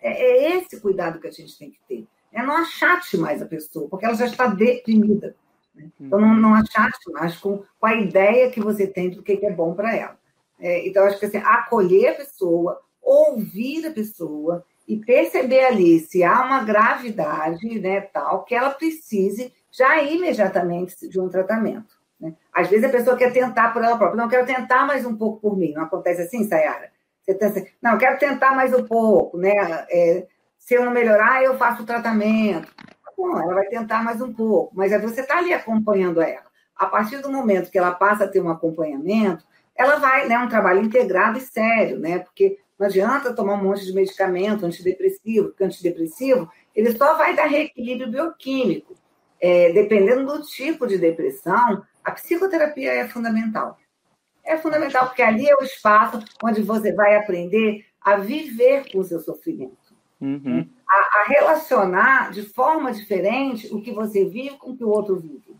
É, é esse cuidado que a gente tem que ter. É não achate mais a pessoa, porque ela já está deprimida. Né? Então, não, não achate mais com, com a ideia que você tem do que é bom para ela. É, então, acho que assim, acolher a pessoa, ouvir a pessoa e perceber ali se há uma gravidade né, tal que ela precise já imediatamente de um tratamento. Né? Às vezes a pessoa quer tentar por ela própria. Não, quero tentar mais um pouco por mim. Não acontece assim, Sayara? Não, quero tentar mais um pouco, né? É, se eu não melhorar, eu faço o tratamento. Bom, ela vai tentar mais um pouco, mas você está ali acompanhando ela. A partir do momento que ela passa a ter um acompanhamento, ela vai, né, um trabalho integrado e sério, né? Porque não adianta tomar um monte de medicamento antidepressivo, porque antidepressivo ele só vai dar reequilíbrio bioquímico. É, dependendo do tipo de depressão, a psicoterapia é fundamental é fundamental, porque ali é o espaço onde você vai aprender a viver com o seu sofrimento. Uhum. A, a, relacionar de forma diferente o que você vive com o que o outro vive.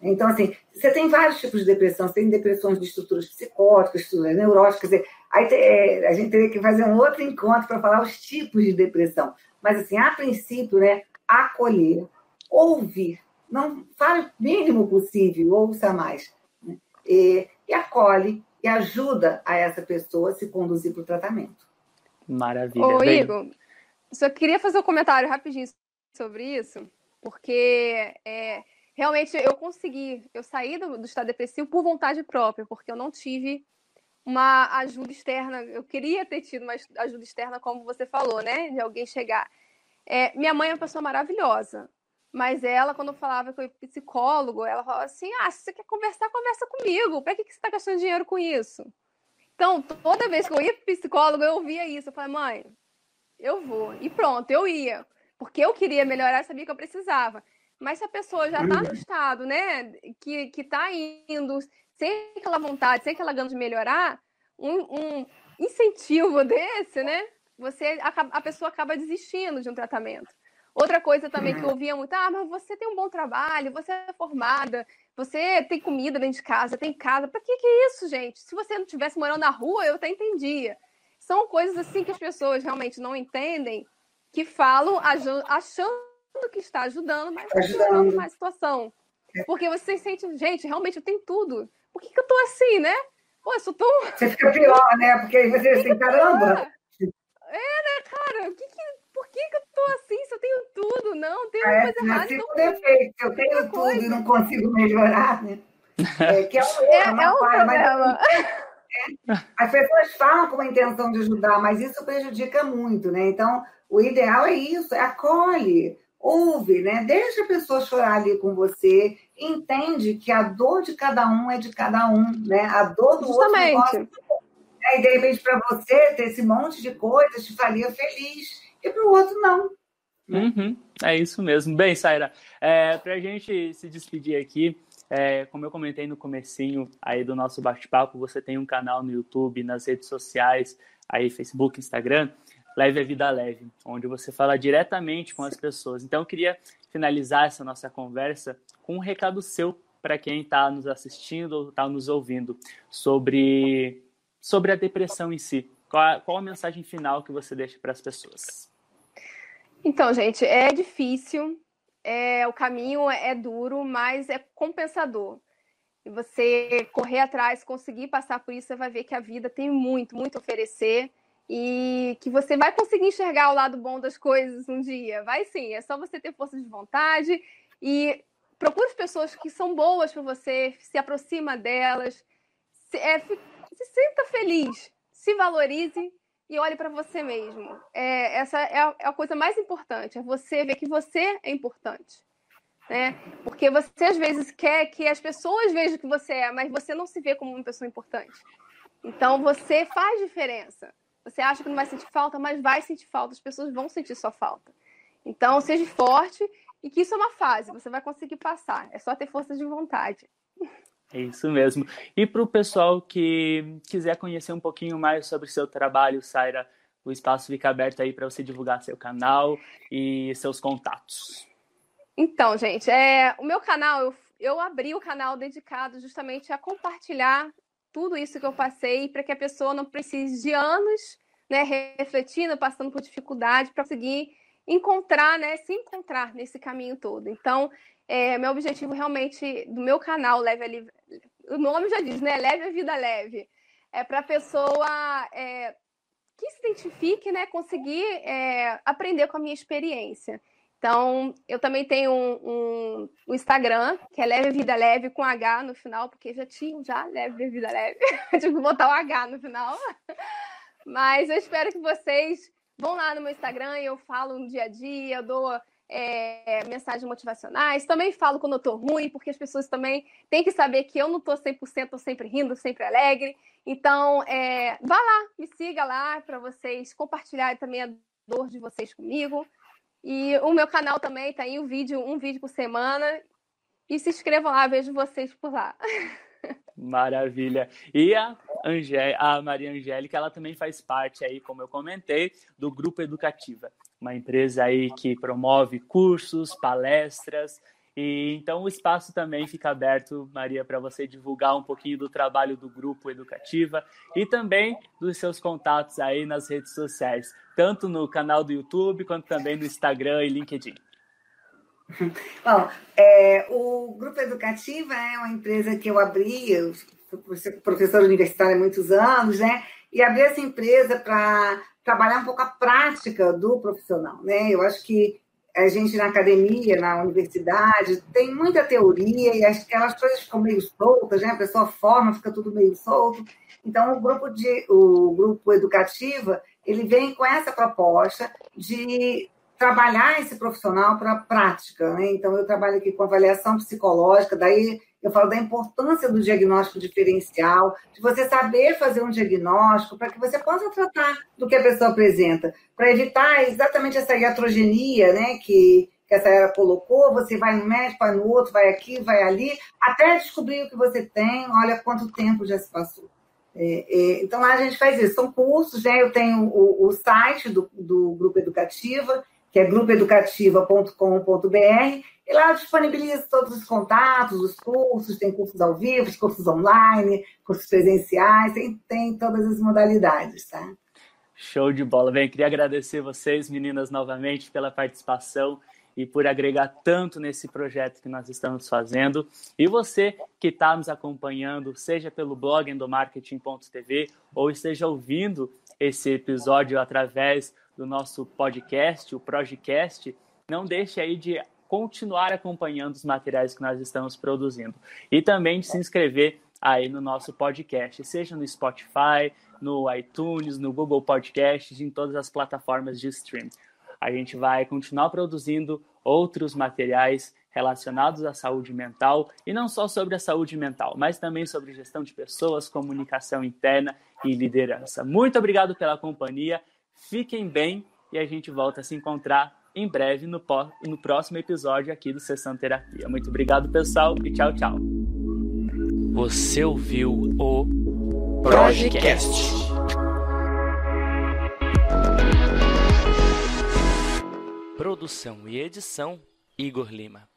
Então, assim, você tem vários tipos de depressão. Você tem depressões de estruturas psicóticas, estruturas neuróticas. Aí é, a gente teria que fazer um outro encontro para falar os tipos de depressão. Mas, assim, a princípio, né, acolher, ouvir. Não fale o mínimo possível, ouça mais. Né? E, e acolhe e ajuda a essa pessoa a se conduzir para o tratamento. Maravilha. Ô, Bem... Igor, só queria fazer um comentário rapidinho sobre isso, porque é, realmente eu consegui, eu saí do, do estado depressivo por vontade própria, porque eu não tive uma ajuda externa. Eu queria ter tido uma ajuda externa, como você falou, né? De alguém chegar. É, minha mãe é uma pessoa maravilhosa. Mas ela, quando falava com o psicólogo, ela falava assim: ah, se você quer conversar, conversa comigo. Para que, que você está gastando dinheiro com isso? Então, toda vez que eu ia para psicólogo, eu ouvia isso. Eu falei, mãe, eu vou. E pronto, eu ia. Porque eu queria melhorar, sabia que eu precisava. Mas se a pessoa já está no uhum. estado, né, que, que tá indo sem aquela vontade, sem aquela gana de melhorar, um, um incentivo desse, né, você a, pessoa acaba desistindo de um tratamento. Outra coisa também que eu ouvia muito, ah, mas você tem um bom trabalho, você é formada, você tem comida dentro de casa, tem casa. Para que que é isso, gente? Se você não estivesse morando na rua, eu até entendia. São coisas assim que as pessoas realmente não entendem, que falam achando que está ajudando, mas está piorando mais a situação. Porque você sente, gente, realmente eu tenho tudo. Por que, que eu tô assim, né? Pô, eu sou tão. Você fica pior, né? Porque você assim, caramba! É, né, cara? O que que, que, que eu tô assim se eu tenho tudo? Não, tem uma é, coisa errada. Se então... defeito, eu tenho tudo coisa. e não consigo melhorar, né? É, que é um, é, é um problema. Mas, é, as pessoas falam com a intenção de ajudar, mas isso prejudica muito, né? Então, o ideal é isso, é acolhe ouve, né? Deixa a pessoa chorar ali com você, entende que a dor de cada um é de cada um, né? A dor do Justamente. outro. É, e de repente, para você, ter esse monte de coisas te faria feliz, e para o outro, não. Uhum, é isso mesmo. Bem, Saira, é, para a gente se despedir aqui, é, como eu comentei no comecinho aí do nosso bate-papo, você tem um canal no YouTube, nas redes sociais, aí Facebook, Instagram. Leve a Vida Leve, onde você fala diretamente com as pessoas. Então, eu queria finalizar essa nossa conversa com um recado seu para quem está nos assistindo ou está nos ouvindo sobre, sobre a depressão em si. Qual a, qual a mensagem final que você deixa para as pessoas? Então, gente, é difícil, é, o caminho é duro, mas é compensador. E você correr atrás, conseguir passar por isso, você vai ver que a vida tem muito, muito a oferecer e que você vai conseguir enxergar o lado bom das coisas um dia. Vai sim, é só você ter força de vontade e procure pessoas que são boas para você, se aproxima delas, se, é, se, sinta feliz, se valorize e olhe para você mesmo. É, essa é a, é a, coisa mais importante, é você ver que você é importante. Né? Porque você às vezes quer que as pessoas vejam que você é, mas você não se vê como uma pessoa importante. Então você faz diferença. Você acha que não vai sentir falta, mas vai sentir falta. As pessoas vão sentir sua falta. Então, seja forte e que isso é uma fase. Você vai conseguir passar. É só ter força de vontade. É isso mesmo. E para o pessoal que quiser conhecer um pouquinho mais sobre seu trabalho, Saira, o espaço fica aberto aí para você divulgar seu canal e seus contatos. Então, gente, é, o meu canal, eu, eu abri o canal dedicado justamente a compartilhar tudo isso que eu passei para que a pessoa não precise de anos, né, refletindo, passando por dificuldade para conseguir encontrar, né, se encontrar nesse caminho todo. Então, é, meu objetivo realmente do meu canal Leve a o nome já diz, né, Leve a Vida Leve, é para a pessoa é, que se identifique, né, conseguir é, aprender com a minha experiência. Então, eu também tenho um, um, um, Instagram, que é Leve Vida Leve, com H no final, porque já tinha já Leve Vida Leve. Tive que botar o H no final. Mas eu espero que vocês vão lá no meu Instagram eu falo no dia a dia, eu dou é, mensagens motivacionais. Também falo quando eu tô ruim, porque as pessoas também têm que saber que eu não tô 100%, tô sempre rindo, sempre alegre. Então, é, vá lá, me siga lá para vocês compartilharem também a dor de vocês comigo. E o meu canal também tá aí um vídeo, um vídeo por semana. E se inscrevam lá, vejo vocês por lá. Maravilha. E a, Angé a Maria Angélica, ela também faz parte aí, como eu comentei, do Grupo Educativa, uma empresa aí que promove cursos, palestras e então o espaço também fica aberto, Maria, para você divulgar um pouquinho do trabalho do grupo Educativa e também dos seus contatos aí nas redes sociais, tanto no canal do YouTube quanto também no Instagram e LinkedIn. Bom, é, o Grupo Educativa é uma empresa que eu abri, eu sou professora universitária há muitos anos, né? E abri essa empresa para trabalhar um pouco a prática do profissional, né? Eu acho que a gente na academia, na universidade, tem muita teoria e aquelas coisas ficam meio soltas, né? A pessoa forma, fica tudo meio solto. Então, o grupo, de, o grupo educativa, ele vem com essa proposta de trabalhar esse profissional para a prática, né? Então, eu trabalho aqui com avaliação psicológica, daí Eu falo da importância do diagnóstico diferencial, de você saber fazer um diagnóstico para que você possa tratar do que a pessoa apresenta, para evitar exatamente essa iatrogenia, né, que, que essa era colocou, você vai no médico, vai no outro, vai aqui, vai ali, até descobrir o que você tem, olha quanto tempo já se passou. É, é, então, lá a gente faz isso. São cursos, né? Eu tenho o, o site do, do Grupo Educativa, que é grupoeducativa.com.br, e lá disponibiliza todos os contatos, os cursos, tem cursos ao vivo, cursos online, cursos presenciais, tem, tem todas as modalidades, tá? Show de bola. Bem, queria agradecer vocês, meninas, novamente pela participação e por agregar tanto nesse projeto que nós estamos fazendo. E você que está nos acompanhando, seja pelo blog endomarketing.tv ou esteja ouvindo esse episódio através do nosso podcast, o Projecast, não deixe aí de continuar acompanhando os materiais que nós estamos produzindo e também de se inscrever aí no nosso podcast, seja no Spotify, no iTunes, no Google Podcasts, em todas as plataformas de stream. A gente vai continuar produzindo outros materiais relacionados à saúde mental e não só sobre a saúde mental, mas também sobre gestão de pessoas, comunicação interna e liderança. Muito obrigado pela companhia. Fiquem bem e a gente volta a se encontrar em breve no, no próximo episódio aqui do Sessão Terapia. Muito obrigado, pessoal, e tchau, tchau. Você ouviu o Projecast. Produção e edição Igor Lima.